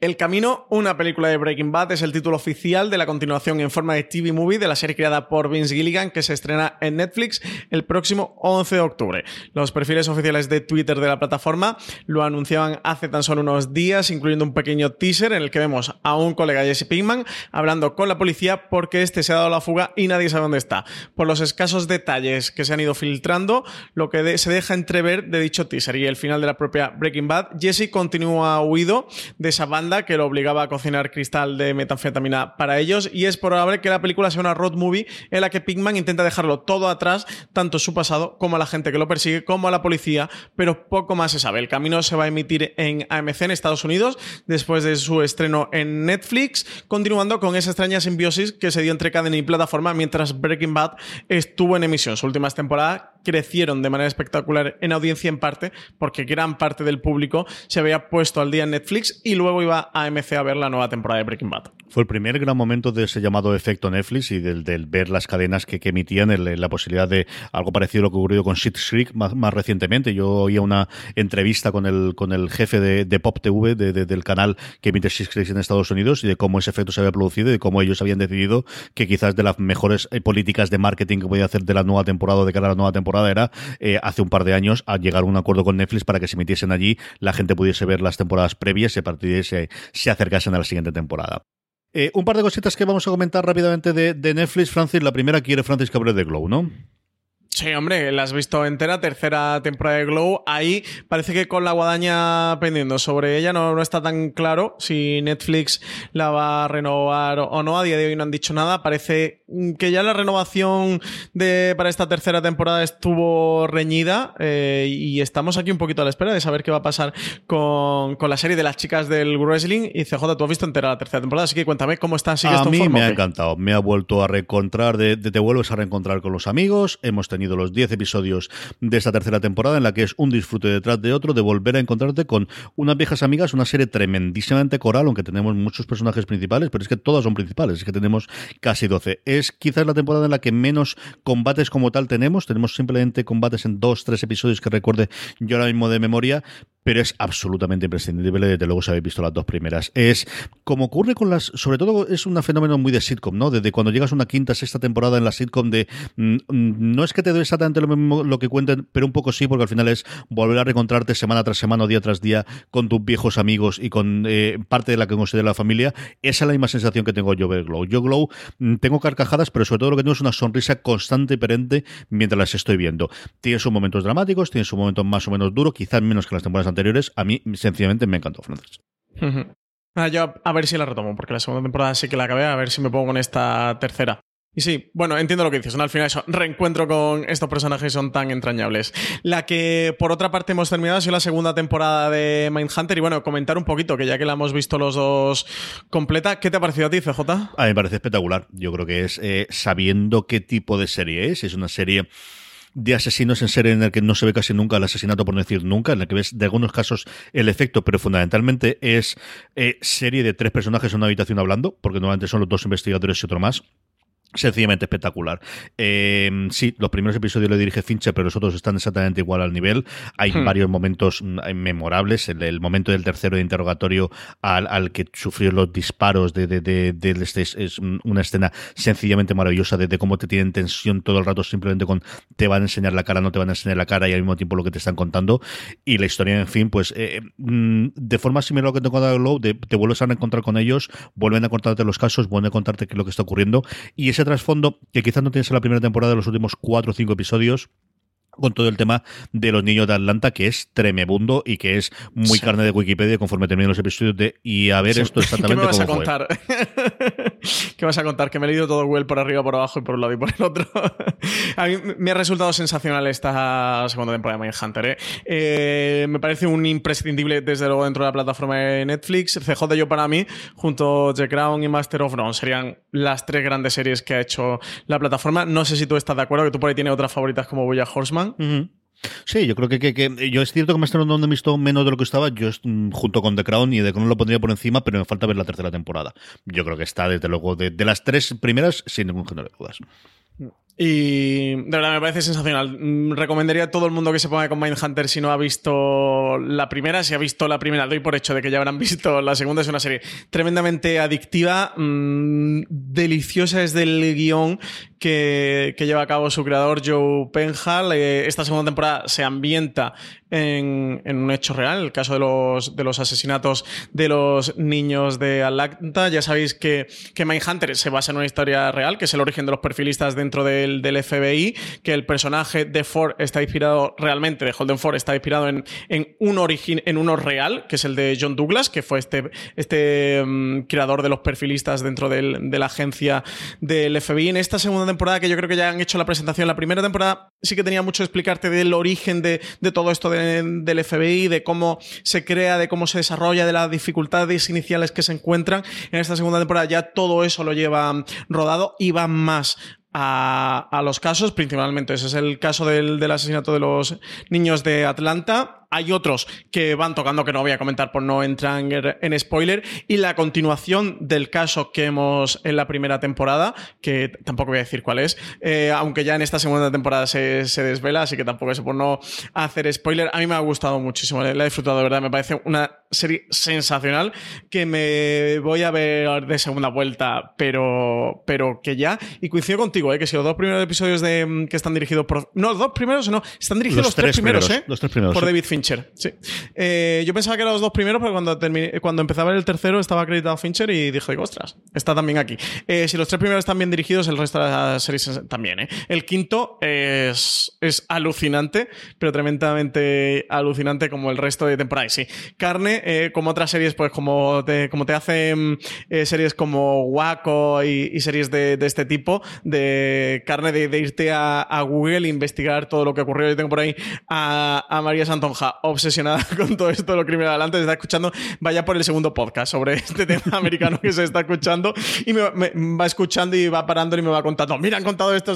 B: El Camino, una película de Breaking Bad, es el título oficial de la continuación en forma de TV movie de la serie creada por Vince Gilligan que se estrena en Netflix el próximo 11 de octubre. Los perfiles oficiales de Twitter de la plataforma lo anunciaban hace tan solo unos días, incluyendo un pequeño teaser en el que vemos a un colega Jesse Pinkman hablando con la policía porque este se ha dado la fuga y nadie sabe dónde está. Por los escasos detalles que se han ido filtrando, lo que se deja entrever de dicho teaser y el final de la propia Breaking Bad, Jesse continúa huido de esa banda que lo obligaba a cocinar cristal de metanfetamina para ellos y es probable que la película sea una road movie en la que Pinkman intenta dejarlo todo atrás, tanto su pasado como a la gente que lo persigue, como a la policía, pero poco más se sabe. El camino se va a emitir en AMC en Estados Unidos después de su estreno en Netflix, continuando con esa extraña simbiosis que se dio entre cadena y plataforma mientras Breaking Bad estuvo en emisión. Sus últimas temporadas crecieron de manera espectacular en audiencia en parte porque gran parte del público se había puesto al día en Netflix y luego iba a AMC a ver la nueva temporada de Breaking Bad.
A: Fue el primer gran momento de ese llamado efecto Netflix y del, ver las cadenas que, emitían la posibilidad de algo parecido a lo que ocurrió con Shit Creek más, recientemente. Yo oía una entrevista con el, con el jefe de, Pop TV de- de- del canal que emite Shit Creek en Estados Unidos y de cómo ese efecto se había producido y de cómo ellos habían decidido que quizás de las mejores eh, políticas de marketing que podía hacer de la nueva temporada o de cara a la nueva temporada era eh, hace un par de años a llegar a un acuerdo con Netflix para que se emitiesen allí, la gente pudiese ver las temporadas previas y a partir se acercasen a la siguiente temporada. Eh, un par de cositas que vamos a comentar rápidamente de, de Netflix, Francis. La primera quiere Francis Cabrera de Glow, ¿no?
B: Sí, hombre, la has visto entera, tercera temporada de Glow. Ahí parece que con la guadaña pendiendo sobre ella no, no está tan claro si Netflix la va a renovar o no. A día de hoy no han dicho nada. Parece que ya la renovación de, para esta tercera temporada estuvo reñida eh, y estamos aquí un poquito a la espera de saber qué va a pasar con, con la serie de las chicas del wrestling. Y CJ, tú has visto entera la tercera temporada, así que cuéntame cómo está. ¿Sigues
A: A mí
B: forma
A: me ha encantado. Me ha vuelto a reencontrar, de, de- te vuelves a reencontrar con los amigos. Hemos tenido los 10 episodios de esta tercera temporada en la que es un disfrute detrás de otro de volver a encontrarte con unas viejas amigas, una serie tremendísimamente coral, aunque tenemos muchos personajes principales, pero es que todas son principales, es que tenemos casi 12. Es quizás la temporada en la que menos combates como tal tenemos. Tenemos simplemente combates en dos, tres episodios que recuerde yo ahora mismo de memoria, pero es absolutamente imprescindible, desde luego si habéis visto las dos primeras. Es como ocurre con las, sobre todo es un fenómeno muy de sitcom, ¿no? Desde cuando llegas a una quinta, sexta temporada en la sitcom de, mm, mm, no es que te dé exactamente lo mismo lo que cuenten, pero un poco sí, porque al final es volver a reencontrarte semana tras semana, día tras día, con tus viejos amigos y con eh, parte de la que considera la familia. Esa es la misma sensación que tengo yo ver Glow. Yo Glow mm, tengo carcajadas, pero sobre todo lo que tengo es una sonrisa constante y perenne mientras las estoy viendo. Tiene sus momentos dramáticos, tiene sus momentos más o menos duros, quizás menos que las temporadas anteriores. A mí, sencillamente, me encantó, Francis.
B: Ujú. Ah, yo a, a ver si la retomo, porque la segunda temporada sí que la acabé, a ver si me pongo con esta tercera. Y sí, bueno, entiendo lo que dices, ¿no? Al final eso, reencuentro con estos personajes son tan entrañables. La que, por otra parte, hemos terminado ha sido la segunda temporada de Mindhunter. Y bueno, comentar un poquito, que ya que la hemos visto los dos completa, ¿qué te ha parecido a ti, CJ?
A: A mí me parece espectacular. Yo creo que es eh, sabiendo qué tipo de serie es. Es una serie de asesinos en serie en el que no se ve casi nunca el asesinato, por no decir nunca, en el que ves de algunos casos el efecto, pero fundamentalmente es eh, serie de tres personajes en una habitación hablando, porque normalmente son los dos investigadores y otro más. Sencillamente espectacular. Eh, sí, los primeros episodios lo dirige Fincher, pero los otros están exactamente igual al nivel. Hay
B: Hmm.
A: varios momentos mm, memorables. El, el momento del tercero de interrogatorio al, al que sufrió los disparos de, de, de, de este es, es una escena sencillamente maravillosa de, cómo te tienen tensión todo el rato simplemente con te van a enseñar la cara, no te van a enseñar la cara y al mismo tiempo lo que te están contando. Y la historia, en fin, pues eh, mm, de forma similar a lo que te contado Glow, te vuelves a encontrar con ellos, vuelven a contarte los casos, vuelven a contarte qué es lo que está ocurriendo y ese trasfondo que quizás no tienes en la primera temporada de los últimos cuatro o cinco episodios con todo el tema de los niños de Atlanta, que es tremebundo y que es muy
B: Sí.
A: carne de Wikipedia conforme terminan los episodios de y a ver
B: Sí.
A: esto
B: ¿Qué
A: exactamente
B: me vas a
A: cómo fue.
B: contar? ¿Qué vas a contar? Que me he leído todo Well por arriba, por abajo y por un lado y por el otro. a mí me ha resultado sensacional esta segunda temporada de Mindhunter. ¿eh? Eh, me parece un imprescindible, desde luego, dentro de la plataforma de Netflix. CJ yo para mí, junto a The Crown y Master of None, serían las tres grandes series que ha hecho la plataforma. No sé si tú estás de acuerdo, que tú por ahí tienes otras favoritas como Boya Horseman.
A: Sí, yo creo que, que, yo es cierto que me están dando visto menos de lo que estaba. Yo mm, junto con The Crown y The Crown lo pondría por encima, pero me falta ver la tercera temporada. Yo creo que está, desde luego, de, de las tres primeras, sin ningún género de dudas.
B: Y de verdad me parece sensacional. Mm, recomendaría a todo el mundo que se ponga con Mindhunter si no ha visto la primera. Si ha visto la primera, doy por hecho de que ya habrán visto la segunda. Es una serie tremendamente adictiva, mmm, deliciosa desde el guion que, que, lleva a cabo su creador Joe Penhall. Eh, esta segunda temporada se ambienta en, un hecho real, el caso de los, de los asesinatos de los niños de Atlanta. Ya sabéis que, que Mindhunter se basa en una historia real, que es el origen de los perfilistas dentro del, del FBI, que el personaje de Ford está inspirado realmente, de Holden Ford está inspirado en, en un origen, en uno real, que es el de John Douglas, que fue este, este um, creador de los perfilistas dentro de la agencia del FBI. En esta segunda temporada, que yo creo que ya han hecho la presentación, la primera temporada sí que tenía mucho que explicarte del origen de, de todo esto del FBI, de cómo se crea, de cómo se desarrolla, de las dificultades iniciales que se encuentran. En esta segunda temporada ya todo eso lo lleva rodado y va más a, los casos, principalmente ese es el caso del, asesinato de los niños de Atlanta. Hay otros que van tocando que no voy a comentar por no entrar en, spoiler. Y la continuación del caso que hemos en la primera temporada, que tampoco voy a decir cuál es, eh, aunque ya en esta segunda temporada se, se, desvela, así que tampoco es por no hacer spoiler. A mí me ha gustado muchísimo, la he disfrutado de verdad, me parece una serie sensacional que me voy a ver de segunda vuelta, pero, pero que ya. Y coincido contigo, eh, que si los dos primeros episodios de, que están dirigidos por. No, los dos primeros, no, están dirigidos los, los tres, primeros, primeros, ¿eh?
A: Los tres primeros.
B: Por. David Fincher, sí. Eh, yo pensaba que eran los dos primeros, pero cuando, cuando empecé a ver el tercero estaba acreditado Fincher y dije, ostras, está también aquí. Eh, si los tres primeros están bien dirigidos, el resto de las series también. ¿eh? El quinto es, es alucinante, pero tremendamente alucinante como el resto de temporada. Sí, carne, como otras series, pues como te, como te hacen series como Waco y, series de, este tipo, de carne de, irte a, a, Google e investigar todo lo que ocurrió. Yo tengo por ahí a, a María Santonja obsesionada con todo esto de lo criminal. Adelante, se está escuchando, vaya por el segundo podcast sobre este tema americano que se está escuchando. Y me, me, va escuchando y va parando y me va contando, mira, han contado esto,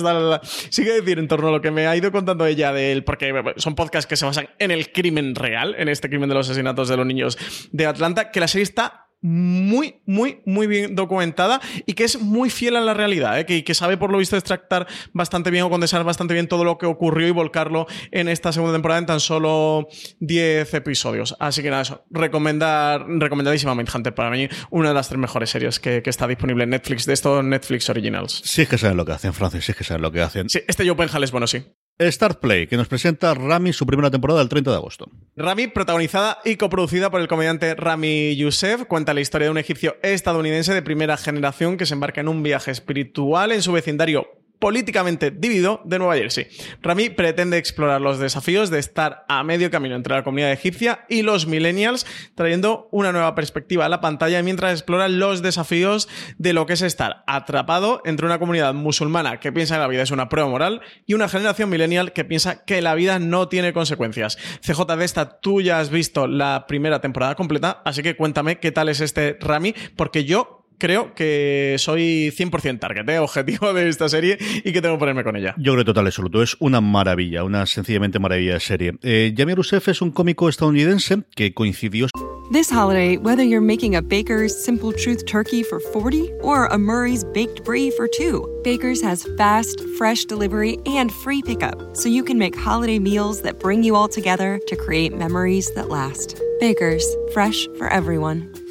B: sigue decir en torno a lo que me ha ido contando ella de él, porque son podcasts que se basan en el crimen real, en este crimen de los asesinatos de los niños de Atlanta, que la serie está muy, muy, muy bien documentada y que es muy fiel a la realidad, ¿eh? que, que, sabe por lo visto extractar bastante bien o condensar bastante bien todo lo que ocurrió y volcarlo en esta segunda temporada en tan solo 10 episodios. Así que nada, eso, recomendar, recomendadísima Mindhunter para mí, una de las tres mejores series que, que, está disponible en Netflix, de estos Netflix Originals.
A: Sí es que saben lo que hacen, Francis, sí es que saben lo que hacen.
B: Sí, este Joe Penhall es bueno, sí.
A: Start Play, que nos presenta Rami su primera temporada el 30 de agosto.
B: Rami, protagonizada y coproducida por el comediante Rami Youssef, cuenta la historia de un egipcio estadounidense de primera generación que se embarca en un viaje espiritual en su vecindario políticamente dividido de Nueva Jersey. Rami pretende explorar los desafíos de estar a medio camino entre la comunidad egipcia y los millennials, trayendo una nueva perspectiva a la pantalla mientras explora los desafíos de lo que es estar atrapado entre una comunidad musulmana que piensa que la vida es una prueba moral y una generación millennial que piensa que la vida no tiene consecuencias. CJ de esta, tú ya has visto la primera temporada completa, así que cuéntame qué tal es este Rami, porque yo creo que soy 100% target, ¿eh? objetivo de esta serie y que tengo que ponerme con ella.
A: Yo creo total absoluto. Es una maravilla, una sencillamente maravilla de serie. Eh, Jamie Rousseff es un cómico estadounidense que coincidió.
C: This holiday, whether you're making a Baker's Simple Truth turkey for 40 or a Murray's Baked Brie for two, Baker's has fast, fresh delivery and free pickup, so you can make holiday meals that bring you all together to create memories that last. Baker's, fresh for everyone.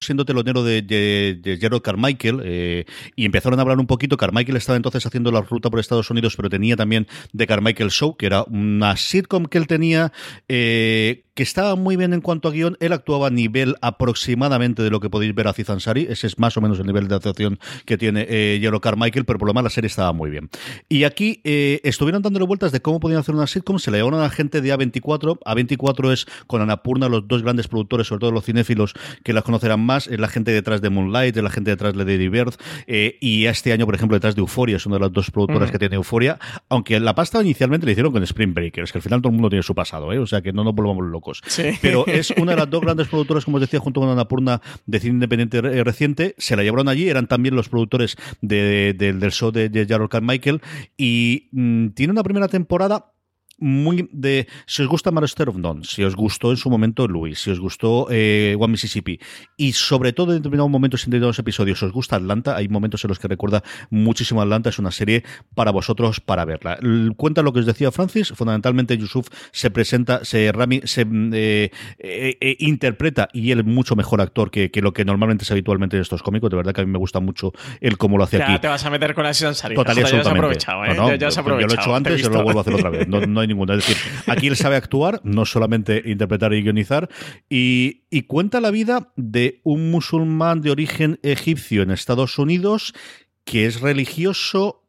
A: siendo telonero de, de, Gerald Carmichael eh, y empezaron a hablar un poquito. Carmichael estaba entonces haciendo la ruta por Estados Unidos, pero tenía también The Carmichael Show, que era una sitcom que él tenía eh, que estaba muy bien en cuanto a guion. Él actuaba a nivel aproximadamente de lo que podéis ver a Aziz Ansari. Ese es más o menos el nivel de actuación que tiene eh, Yellow Carmichael, pero por lo demás la serie estaba muy bien. Y aquí eh, estuvieron dándole vueltas de cómo podían hacer una sitcom. Se le llevaron a la gente de A24. A24 es con Anapurna, los dos grandes productores, sobre todo los cinéfilos que las conocerán más. Es la gente detrás de Moonlight, es la gente detrás de Lady Bird. Eh, y este año, por ejemplo, detrás de Euphoria, es una de las dos productoras que tiene Euphoria. Aunque la pasta inicialmente le hicieron con Spring Breakers, que al final todo el mundo tiene su pasado, ¿eh? o sea que no nos volvamos locos. Pero es una de las dos grandes productoras, como os decía, junto con Anapurna de cine independiente eh, reciente. Se la llevaron allí, eran también los productores del show de, de Jarrod Carmichael. Y mm, tiene una primera temporada muy de. Si os gusta Master of None, si os gustó en su momento Louis, si os gustó eh, One Mississippi, y sobre todo en determinados momentos, en determinados episodios, os gusta Atlanta, hay momentos en los que recuerda muchísimo Atlanta, es una serie para vosotros para verla. Cuenta lo que os decía Francis, fundamentalmente Yusuf se presenta, se Rami se eh, eh, interpreta y él mucho mejor actor que, lo que normalmente es habitualmente en estos cómicos, de verdad que a mí me gusta mucho él cómo lo hace aquí.
B: te vas a meter con la
A: Total absolutamente. No, yo lo he hecho antes y lo vuelvo a hacer otra vez. No, hay ninguna. Es decir, aquí él sabe actuar, no solamente interpretar y guionizar, y, y cuenta la vida de un musulmán de origen egipcio en Estados Unidos que es religioso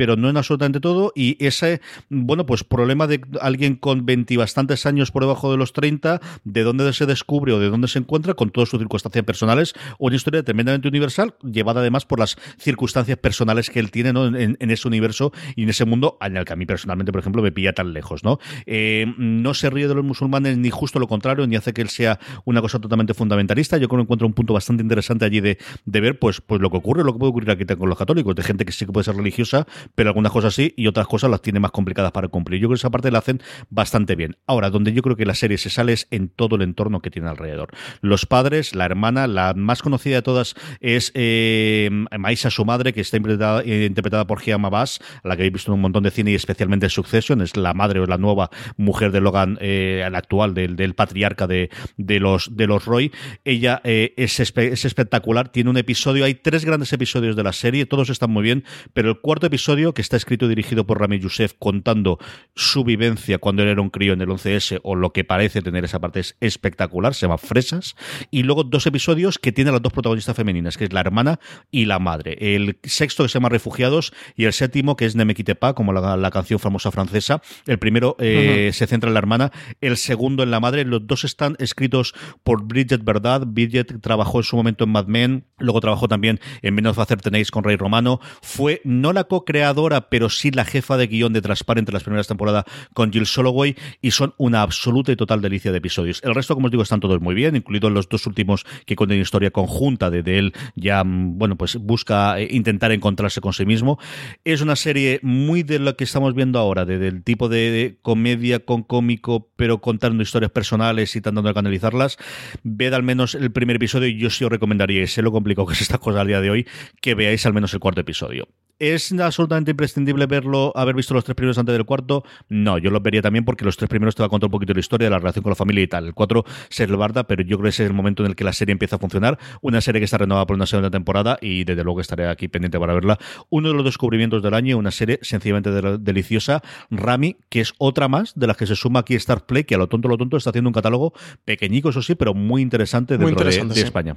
A: pero no en absolutamente todo. Y ese, bueno, pues problema de alguien con 20 bastantes años por debajo de los 30, de dónde se descubre o de dónde se encuentra, con todas sus circunstancias personales, una historia tremendamente universal, llevada además por las circunstancias personales que él tiene en, ese universo y en ese mundo, en el que a mí personalmente, por ejemplo, me pilla tan lejos. ¿no? Eh, no se ríe de los musulmanes, ni justo lo contrario, ni hace que él sea una cosa totalmente fundamentalista. Yo creo que encuentro un punto bastante interesante allí de, de ver pues, pues lo que ocurre, lo que puede ocurrir aquí con los católicos, de gente que sí que puede ser religiosa, pero algunas cosas sí y otras cosas las tiene más complicadas para cumplir. Yo creo que esa parte la hacen bastante bien. Ahora, donde yo creo que la serie se sale es en todo el entorno que tiene alrededor. Los padres, la hermana, la más conocida de todas es eh, Maisa, su madre, que está interpretada, eh, por Gia Bass, la que habéis visto en un montón de cine y especialmente en Succession, es la madre o la nueva mujer de Logan, eh, la actual, del, patriarca de, los, de los Roy. Ella eh, es, es espectacular, tiene un episodio, hay tres grandes episodios de la serie, todos están muy bien, pero el cuarto episodio, que está escrito y dirigido por Rami Youssef contando su vivencia cuando él era un crío en el 11S o lo que parece tener esa parte es espectacular, se llama Fresas. Y luego dos episodios que tienen las dos protagonistas femeninas, que es la hermana y la madre. El sexto que se llama Refugiados y el séptimo que es Nemequitepa, como la, canción famosa francesa. El primero eh, se centra en la hermana, el segundo en la madre. Los dos están escritos por Bridget Verdad. Bridget trabajó en su momento en Mad Men, luego trabajó también en Menos Hacer Tenéis con Rey Romano. Fue no la co-creadora, pero sí la jefa de guion de Transparente las primeras temporadas con Jill Soloway y son una absoluta y total delicia de episodios. El resto, como os digo, están todos muy bien, incluidos los dos últimos que cuentan historia conjunta de, él ya, mm, bueno, pues busca eh, intentar encontrarse con sí mismo. Es una serie muy de lo que estamos viendo ahora, de, del tipo de, comedia con cómico, pero contando historias personales y tratando de canalizarlas. Ved al menos el primer episodio y yo sí os recomendaría, sé lo complicado que es esta cosa al día de hoy, que veáis al menos el cuarto episodio. ¿Es absolutamente imprescindible verlo, haber visto los tres primeros antes del cuarto? No, yo los vería también porque los tres primeros te va a contar un poquito la historia de la relación con la familia y tal. El cuatro se lo barda, pero yo creo que ese es el momento en el que la serie empieza a funcionar. Una serie que está renovada por una segunda temporada y desde luego estaré aquí pendiente para verla. Uno de los descubrimientos del año, una serie sencillamente deliciosa. Rami, que es otra más de las que se suma aquí Star Play, que a lo tonto, lo tonto está haciendo un catálogo pequeñico, eso sí, pero muy interesante dentro de, España.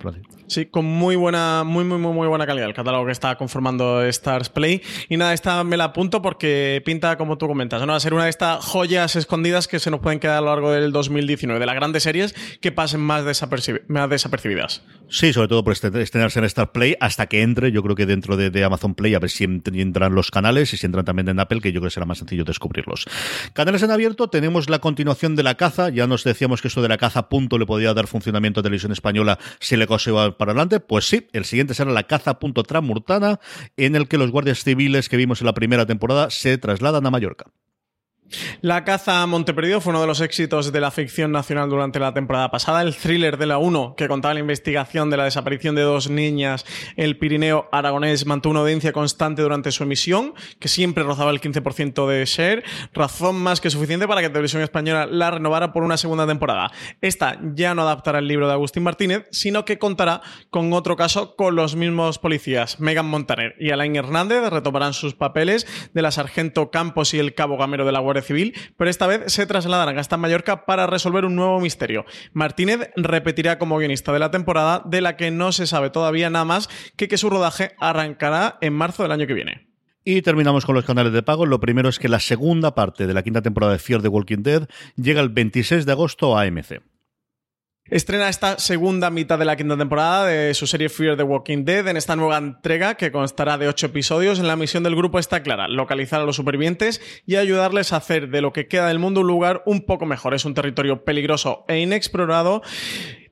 B: Sí, con muy buena, muy, muy, muy, muy buena calidad el catálogo que está conformando Stars Play. Y esta me la apunto porque pinta, como tú comentas, va a ser una de estas joyas escondidas que se nos pueden quedar a lo largo del 2019, de las grandes series que pasen más, más desapercibidas.
A: Sí, sobre todo por este, estrenarse en Star Play hasta que entre, yo creo que dentro de, Amazon Play, a ver si entran los canales y si entran también en Apple, que yo creo que será más sencillo descubrirlos. Canales en abierto, tenemos la continuación de la caza, ya nos decíamos que esto de la caza punto le podía dar funcionamiento a televisión española si le iba para adelante, pues sí, el siguiente será la caza punto tramurtana, en el que los guardias civiles que vimos en la primera temporada se trasladan a Mallorca.
B: La caza a Monteperdido fue uno de los éxitos de la ficción nacional durante la temporada pasada. El thriller de la 1, que contaba la investigación de la desaparición de dos niñas, el Pirineo aragonés mantuvo una audiencia constante durante su emisión, que siempre rozaba el 15% de share, razón más que suficiente para que Televisión Española la renovara por una segunda temporada. Esta ya no adaptará el libro de Agustín Martínez, sino que contará con otro caso con los mismos policías. Megan Montaner y Alain Hernández retomarán sus papeles de la sargento Campos y el cabo gamero de la Guardia Civil, pero esta vez se trasladarán hasta Mallorca para resolver un nuevo misterio. Martínez repetirá como guionista de la temporada, de la que no se sabe todavía nada más que que su rodaje arrancará en marzo del año que viene.
A: Y terminamos con los canales de pago. Lo primero es que la segunda parte de la quinta temporada de Fear the Walking Dead llega el 26 de agosto a AMC.
B: Estrena esta segunda mitad de la quinta temporada de su serie Fear the Walking Dead en esta nueva entrega que constará de ocho episodios. La misión del grupo está clara, localizar a los supervivientes y ayudarles a hacer de lo que queda del mundo un lugar un poco mejor. Es un territorio peligroso e inexplorado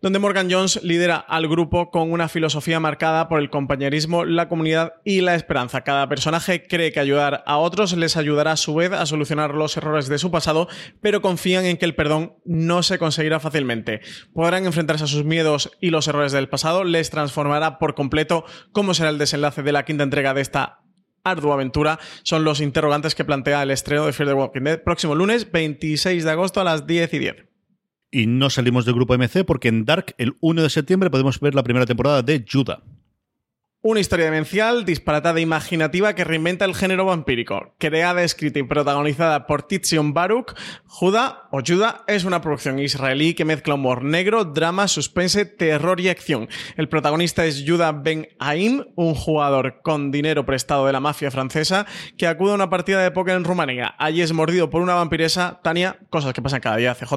B: donde Morgan Jones lidera al grupo con una filosofía marcada por el compañerismo, la comunidad y la esperanza. Cada personaje cree que ayudar a otros les ayudará a su vez a solucionar los errores de su pasado, pero confían en que el perdón no se conseguirá fácilmente. Podrán enfrentarse a sus miedos y los errores del pasado, les transformará por completo cómo será el desenlace de la quinta entrega de esta ardua aventura son los interrogantes que plantea el estreno de Fear the Walking Dead próximo lunes 26 de agosto a las 10 y 10.
A: Y no salimos del grupo MC porque en Dark, el 1 de septiembre, podemos ver la primera temporada de Judah.
B: Una historia demencial, disparatada e imaginativa que reinventa el género vampírico. Creada, escrita y protagonizada por Titzion Baruch, Judah o Judah es una producción israelí que mezcla humor negro, drama, suspense, terror y acción. El protagonista es Judah Ben Haim, un jugador con dinero prestado de la mafia francesa que acude a una partida de póker en Rumanía. Allí es mordido por una vampiresa, Tania, cosas que pasan cada día, CJ,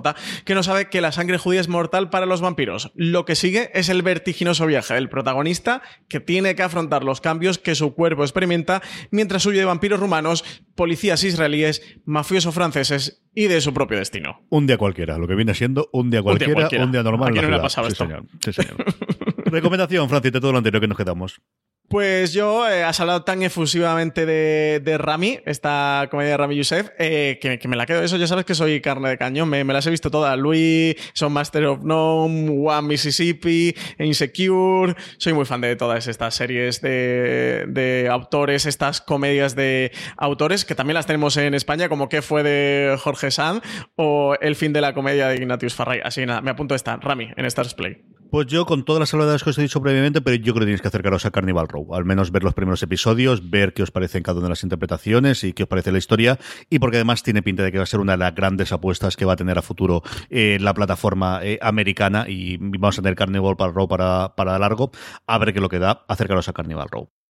B: que no sabe que la sangre judía es mortal para los vampiros. Lo que sigue es el vertiginoso viaje del protagonista que tiene que afrontar los cambios que su cuerpo experimenta mientras huye de vampiros rumanos, policías israelíes, mafiosos franceses y de su propio destino.
A: Un día cualquiera, lo que viene siendo un día cualquiera, un día, normal.
B: ¿A quién no le ha pasado esto?
A: Recomendación, Francis, de todo lo anterior que nos quedamos.
B: Pues yo, eh, has hablado tan efusivamente de, Rami, esta comedia de Rami Youssef, eh, que, me la quedo. Eso ya sabes que soy carne de cañón, me, las he visto todas. Louis, Son Master of None, One Mississippi, Insecure. Soy muy fan de todas estas series de, autores, estas comedias de autores, que también las tenemos en España, como que fue de Jorge Sanz o El fin de la comedia de Ignatius Farray. Así que nada, me apunto esta, Rami, en Stars Play.
A: Pues yo, con todas las salvedades que os he dicho previamente, pero yo creo que tenéis que acercaros a Carnival Al menos ver los primeros episodios, ver qué os parecen cada una de las interpretaciones y qué os parece la historia. Y porque además tiene pinta de que va a ser una de las grandes apuestas que va a tener a futuro eh, la plataforma eh, americana. Y vamos a tener Carnival Row para, para largo. A ver qué lo que da. Acercaros a Carnival Row.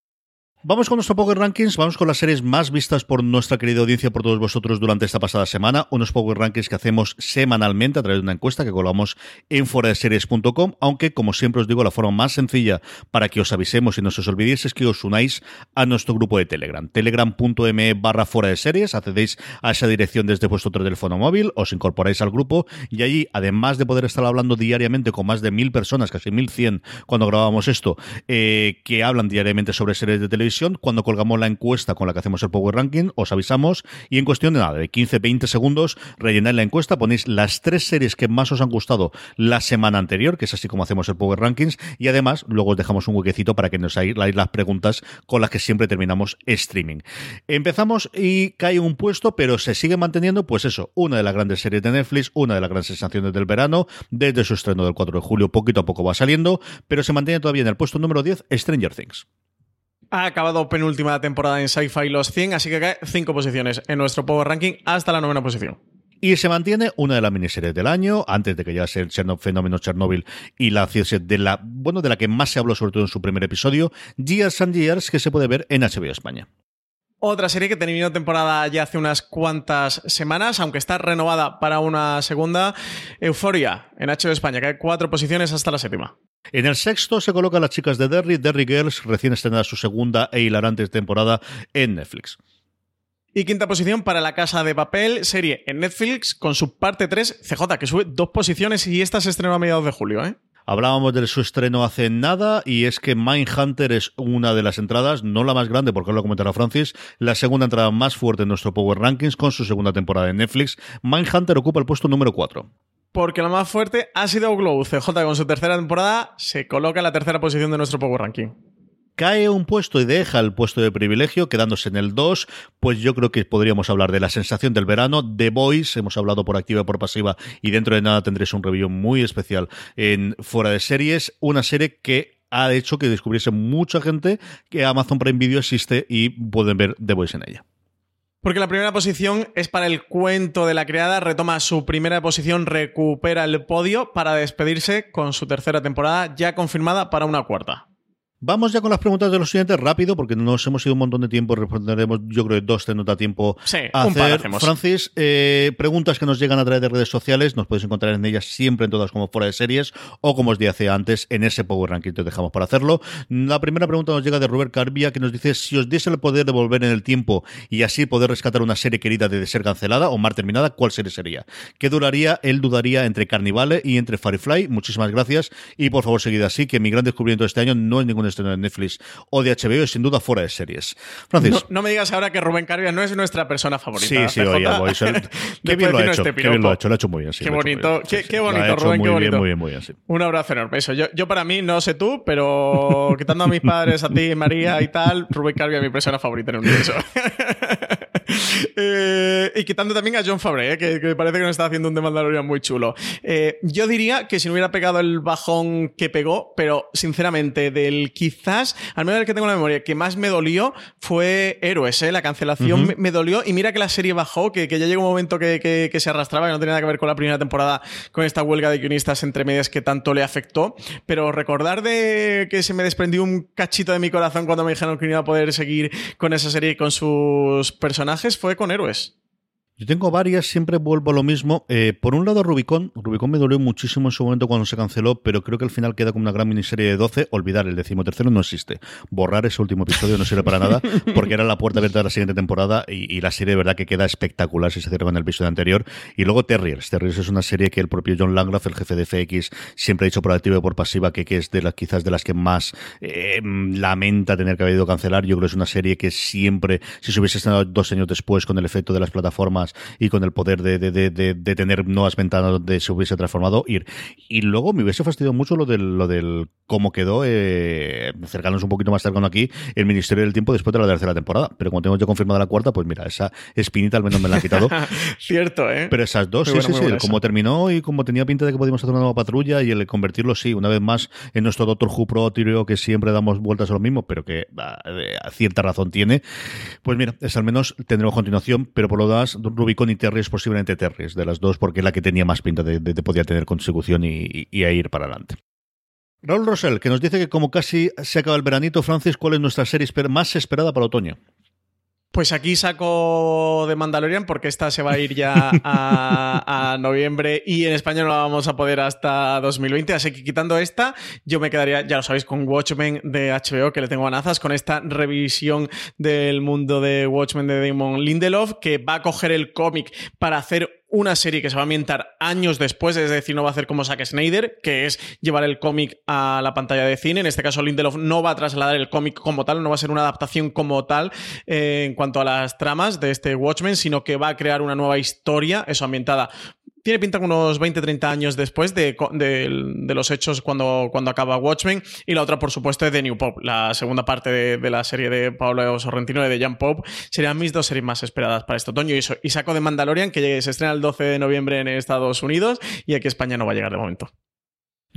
A: Vamos con nuestro Power Rankings, vamos con las series más vistas por nuestra querida audiencia, por todos vosotros durante esta pasada semana. Unos Power Rankings que hacemos semanalmente a través de una encuesta que colgamos en foradeseries.com, aunque como siempre os digo, la forma más sencilla para que os avisemos y no se os olvidéis es que os unáis a nuestro grupo de Telegram, telegram.me barra fuera de series, accedéis a esa dirección desde vuestro teléfono móvil, os incorporáis al grupo y allí, además de poder estar hablando diariamente con más de mil personas, casi mil cien cuando grabamos esto, eh, que hablan diariamente sobre series de televisión, cuando colgamos la encuesta con la que hacemos el Power Ranking, os avisamos y en cuestión de nada, de 15-20 segundos, rellenáis la encuesta, ponéis las tres series que más os han gustado la semana anterior, que es así como hacemos el Power Rankings, y además luego os dejamos un huequecito para que nos hagáis las preguntas con las que siempre terminamos streaming. Empezamos y cae un puesto, pero se sigue manteniendo, pues eso, una de las grandes series de Netflix, una de las grandes sensaciones del verano, desde su estreno del 4 de julio, poquito a poco va saliendo, pero se mantiene todavía en el puesto número 10, Stranger Things.
B: Ha acabado penúltima temporada en Sci-Fi Los 100, así que cae cinco posiciones en nuestro Power Ranking hasta la novena posición.
A: Y se mantiene una de las miniseries del año, antes de que ya sea el fenómeno Chernobyl y la de la, bueno, de la que más se habló sobre todo en su primer episodio, Years and Years, que se puede ver en HBO España.
B: Otra serie que terminó temporada ya hace unas cuantas semanas, aunque está renovada para una segunda, Euforia, en HBO España, que hay cuatro posiciones hasta la séptima.
A: En el sexto se colocan las chicas de Derry, Derry Girls, recién estrenada su segunda e hilarante temporada en Netflix.
B: Y quinta posición para La Casa de Papel, serie en Netflix con su parte 3, CJ, que sube dos posiciones y esta se estrenó a mediados de julio, ¿eh?
A: Hablábamos de su estreno hace nada y es que Mindhunter es una de las entradas, no la más grande porque lo comentará Francis, la segunda entrada más fuerte en nuestro Power Rankings con su segunda temporada en Netflix. Mindhunter ocupa el puesto número 4
B: porque la más fuerte ha sido Glow. CJ con su tercera temporada se coloca en la tercera posición de nuestro Power Ranking
A: cae un puesto y deja el puesto de privilegio, quedándose en el 2, pues yo creo que podríamos hablar de la sensación del verano, The Boys, hemos hablado por activa y por pasiva, y dentro de nada tendréis un review muy especial en Fuera de Series, una serie que ha hecho que descubriese mucha gente que Amazon Prime Video existe y pueden ver The Boys en ella.
B: Porque la primera posición es para el cuento de la criada, retoma su primera posición, recupera el podio para despedirse con su tercera temporada ya confirmada para una cuarta.
A: Vamos ya con las preguntas de los siguientes rápido, porque nos hemos ido un montón de tiempo. Responderemos, yo creo, dos te nota tiempo
B: sí, a hacer.
A: Francis, eh, preguntas que nos llegan a través de redes sociales. Nos podéis encontrar en ellas siempre en todas como fuera de series o como os dije antes, en ese Power Ranking te dejamos para hacerlo. La primera pregunta nos llega de Robert Carbia, que nos dice: si os diese el poder de volver en el tiempo y así poder rescatar una serie querida de ser cancelada o mal terminada, ¿cuál serie sería? ¿Qué duraría? Él dudaría entre Carnivale y entre Firefly. Muchísimas gracias. Y por favor, seguid así, que mi gran descubrimiento de este año no es ningún estreno de Netflix o de HBO y sin duda fuera de series. Francis.
B: No, me digas ahora que Rubén Carvia no es nuestra persona favorita.
A: Sí, sí, oye, qué bien lo ha hecho. Este qué bien lo ha hecho, lo ha hecho muy bien.
B: qué bonito, qué, bonito, Rubén, qué bonito. muy bien, muy bien, Un abrazo enorme. Eso, yo, yo para mí, no sé tú, pero quitando a mis padres, a ti, María y tal, Rubén Carvia es mi persona favorita en el universo. Eh, y quitando también a John Favre, eh, que, que, parece que nos está haciendo un The Mandalorian muy chulo. Eh, yo diría que si no hubiera pegado el bajón que pegó, pero sinceramente, del quizás, al menos el que tengo en la memoria, que más me dolió fue Héroes, la cancelación me, dolió. Y mira que la serie bajó, que, ya llegó un momento que, se arrastraba, que no tenía nada que ver con la primera temporada, con esta huelga de guionistas entre medias que tanto le afectó. Pero recordar de que se me desprendió un cachito de mi corazón cuando me dijeron que no iba a poder seguir con esa serie y con sus personajes fue con héroes.
A: Yo tengo varias, siempre vuelvo a lo mismo. Eh, por un lado, Rubicon. Rubicon me dolió muchísimo en su momento cuando se canceló, pero creo que al final queda como una gran miniserie de 12. Olvidar el decimotercero no existe. Borrar ese último episodio no sirve para nada, porque era la puerta abierta de la siguiente temporada y, la serie de verdad que queda espectacular si se cierra con el episodio anterior. Y luego Terriers. Terriers es una serie que el propio John Langraf, el jefe de FX, siempre ha dicho por activa y por pasiva que, es de las quizás de las que más eh, lamenta tener que haber ido a cancelar. Yo creo que es una serie que siempre, si se hubiese estado dos años después con el efecto de las plataformas, y con el poder de, de, de, tener nuevas ventanas donde se hubiese transformado, ir. Y luego me hubiese fastidiado mucho lo del, lo del cómo quedó, eh, cercanos un poquito más cercano aquí, el Ministerio del Tiempo después de la tercera temporada. Pero como tengo ya confirmada la cuarta, pues mira, esa espinita al menos me la han quitado.
B: Cierto, ¿eh?
A: Pero esas dos, sí, sí, sí. Como terminó y como tenía pinta de que podíamos hacer una nueva patrulla y el convertirlo, sí, una vez más en nuestro Doctor Who Pro, que siempre damos vueltas a lo mismo, pero que a, cierta razón tiene. Pues mira, es al menos tendremos continuación, pero por lo demás, Rubicon y Terry es posiblemente Terry, de las dos, porque es la que tenía más pinta de, de, poder tener consecución y, y, ir para adelante. Raúl Rosell, que nos dice que como casi se acaba el veranito, Francis, ¿cuál es nuestra serie más esperada para otoño?
B: Pues aquí saco de Mandalorian porque esta se va a ir ya a, noviembre y en España no la vamos a poder hasta 2020. Así que quitando esta, yo me quedaría, ya lo sabéis, con Watchmen de HBO, que le tengo ganazas, con esta revisión del mundo de Watchmen de Damon Lindelof, que va a coger el cómic para hacer una serie que se va a ambientar años después, es decir, no va a hacer como Zack Snyder, que es llevar el cómic a la pantalla de cine. En este caso, Lindelof no va a trasladar el cómic como tal, no va a ser una adaptación como tal eh, en cuanto a las tramas de este Watchmen, sino que va a crear una nueva historia, eso ambientada tiene pinta unos 20, 30 años después de, los hechos cuando, acaba Watchmen. Y la otra, por supuesto, es The New Pop, la segunda parte de, la serie de Pablo Sorrentino de Young Pop. Serían mis dos series más esperadas para este otoño. Y, y saco de Mandalorian, que se estrena el 12 de noviembre en Estados Unidos y aquí España no va a llegar de momento.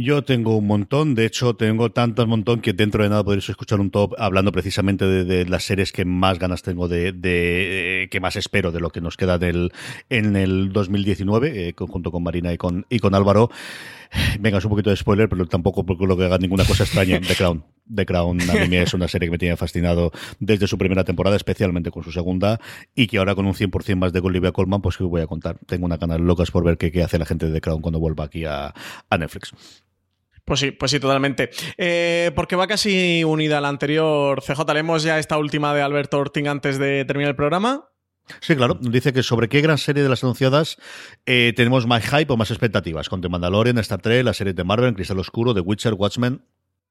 A: Yo tengo un montón, de hecho tengo tantos montón que dentro de nada podréis escuchar un top hablando precisamente de, las series que más ganas tengo de, de, que más espero de lo que nos queda del, en el 2019, eh, junto con Marina y con, y con Álvaro. Venga, es un poquito de spoiler, pero tampoco porque lo que haga ninguna cosa extraña. The Crown. The Crown a mí es una serie que me tiene fascinado desde su primera temporada, especialmente con su segunda, y que ahora con un 100% más de Olivia Colman, pues que voy a contar. Tengo una ganas locas por ver qué, qué hace la gente de The Crown cuando vuelva aquí a, a Netflix.
B: Pues sí, pues sí, totalmente. Eh, porque va casi unida a la anterior. CJ, ¿leemos ya esta última de Alberto Orting antes de terminar el programa?
A: Sí, claro. Dice que sobre qué gran serie de las anunciadas eh, tenemos más hype o más expectativas. Con The Mandalorian, Star Trek, la serie de Marvel, Cristal Oscuro, The Witcher, Watchmen.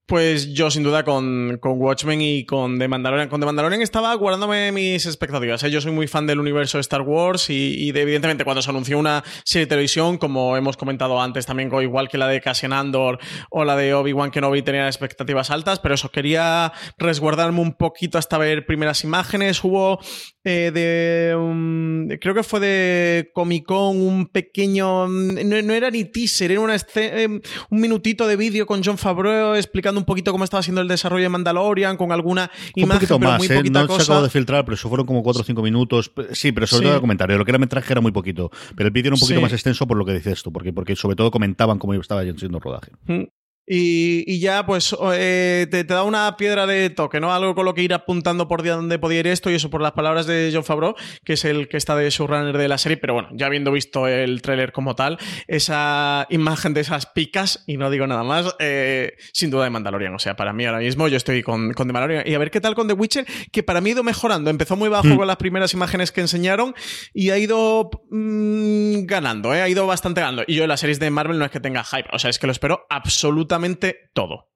B: Pues yo sin duda con, con, Watchmen y con The Mandalorian. Con The Mandalorian estaba guardándome mis expectativas. ¿eh? Yo soy muy fan del universo de Star Wars y, de, evidentemente cuando se anunció una serie de televisión, como hemos comentado antes también, igual que la de Cassian Andor o la de Obi-Wan Kenobi tenía expectativas altas, pero eso, quería resguardarme un poquito hasta ver primeras imágenes. Hubo eh, de... creo que fue de Comic Con un pequeño... No, era ni teaser, era una eh, un minutito de vídeo con John Favreau explicando un poquito cómo estaba siendo el desarrollo de Mandalorian, con alguna imagen, un poquito más, ¿eh?
A: no se acabó de filtrar, pero eso fueron como 4 o 5 minutos. Sí, pero sobre todo el comentario. Lo que era metraje era muy poquito. Pero el vídeo era un poquito más extenso por lo que dices tú, porque, porque sobre todo comentaban cómo estaba siendo el rodaje.
B: Mm. Y, ya, pues, eh, te, da una piedra de toque, ¿no? Algo con lo que ir apuntando por dónde podía ir esto, y eso por las palabras de John Favreau, que es el que está de showrunner de la serie. Pero bueno, ya habiendo visto el tráiler como tal, esa imagen de esas picas, y no digo nada más, eh, sin duda de Mandalorian. O sea, para mí ahora mismo yo estoy con, con The Mandalorian. Y a ver qué tal con The Witcher, que para mí ha ido mejorando. Empezó muy bajo hmm. con las primeras imágenes que enseñaron y ha ido mm, ganando, ¿eh? Ha ido bastante ganando. Y yo en las series de Marvel no es que tenga hype, o sea, es que lo espero absolutamente todo.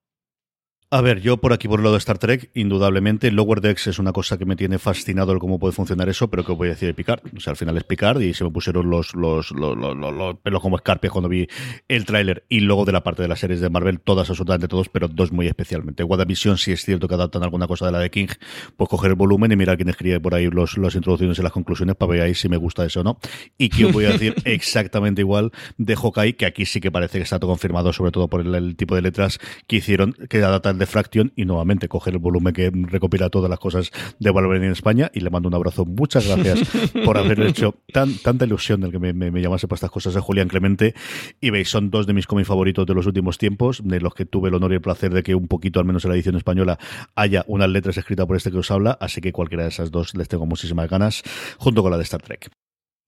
A: A ver, yo por aquí, por el lado de Star Trek, indudablemente, Lower Decks es una cosa que me tiene fascinado el cómo puede funcionar eso, pero que voy a decir de Picard. O sea, al final es Picard y se me pusieron los, los, los, los, pelos como escarpias cuando vi el tráiler y luego de la parte de las series de Marvel, todas, absolutamente todos, pero dos muy especialmente. WandaVision, si es cierto que adaptan alguna cosa de la de King, pues coger el volumen y mirar quién escribe por ahí los, las introducciones y las conclusiones para ver ahí si me gusta eso o no. Y que voy a decir exactamente igual de Hawkeye, que aquí sí que parece que está todo confirmado, sobre todo por el, tipo de letras que hicieron, que adaptan de Fraction y nuevamente coger el volumen que recopila todas las cosas de Wolverine en España y le mando un abrazo. Muchas gracias por haber hecho tan, tanta ilusión del que me, me, llamase para estas cosas de Julián Clemente. Y veis, son dos de mis cómics favoritos de los últimos tiempos, de los que tuve el honor y el placer de que un poquito, al menos en la edición española, haya unas letras escritas por este que os habla, así que cualquiera de esas dos les tengo muchísimas ganas, junto con la de Star Trek.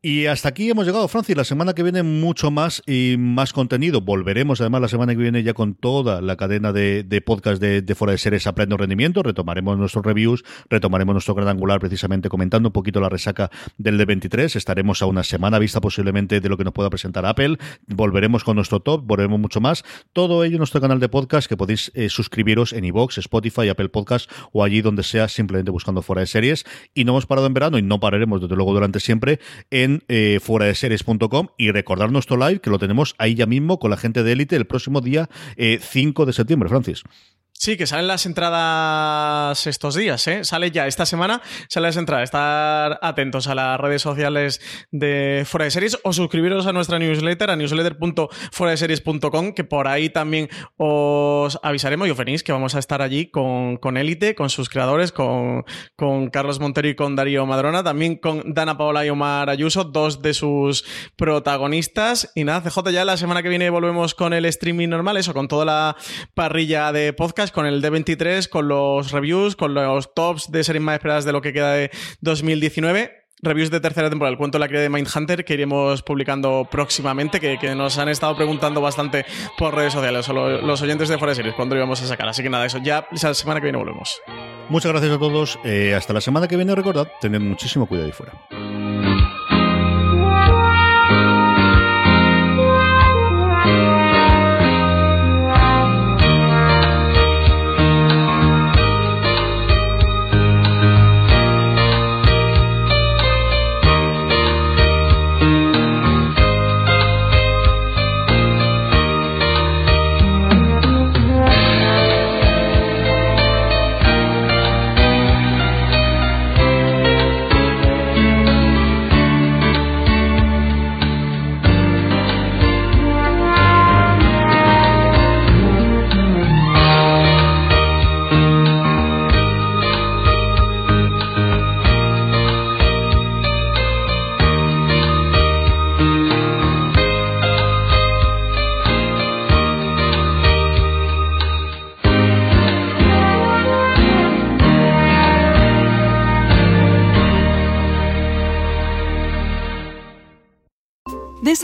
A: Y hasta aquí hemos llegado, Francis. La semana que viene mucho más y más contenido. Volveremos además la semana que viene ya con toda la cadena de, de podcast de, de Fuera de Series Aprendo Rendimiento. Retomaremos nuestros reviews, retomaremos nuestro gran angular precisamente comentando un poquito la resaca del D23. Estaremos a una semana vista posiblemente de lo que nos pueda presentar Apple. Volveremos con nuestro top, volveremos mucho más. Todo ello en nuestro canal de podcast que podéis eh, suscribiros en iVoox, Spotify, Apple Podcast o allí donde sea simplemente buscando Fuera de Series. Y no hemos parado en verano y no pararemos desde luego durante siempre en eh, fuera de series.com y recordar nuestro live que lo tenemos ahí ya mismo con la gente de Élite el próximo día 5 eh, de septiembre, Francis.
B: Sí, que salen las entradas estos días, ¿eh? Sale ya esta semana, salen las entradas. Estar atentos a las redes sociales de Fuera de Series o suscribiros a nuestra newsletter, a newsletter.fueradeseries.com, que por ahí también os avisaremos y os venís que vamos a estar allí con, con Élite, con sus creadores, con, con Carlos Montero y con Darío Madrona, también con Dana Paola y Omar Ayuso, dos de sus protagonistas. Y nada, CJ, ya la semana que viene volvemos con el streaming normal, eso, con toda la parrilla de podcast con el D23, con los reviews, con los tops de series más esperadas de lo que queda de 2019 reviews de tercera temporada, el cuento de la cría de Mindhunter, que iremos publicando próximamente, que, nos han estado preguntando bastante por redes sociales, los, los oyentes de Fuera Series, cuándo íbamos a sacar. Así que nada, eso ya la semana que viene volvemos.
A: Muchas gracias a todos. Eh, hasta la semana que viene, recordad, tened muchísimo cuidado ahí fuera.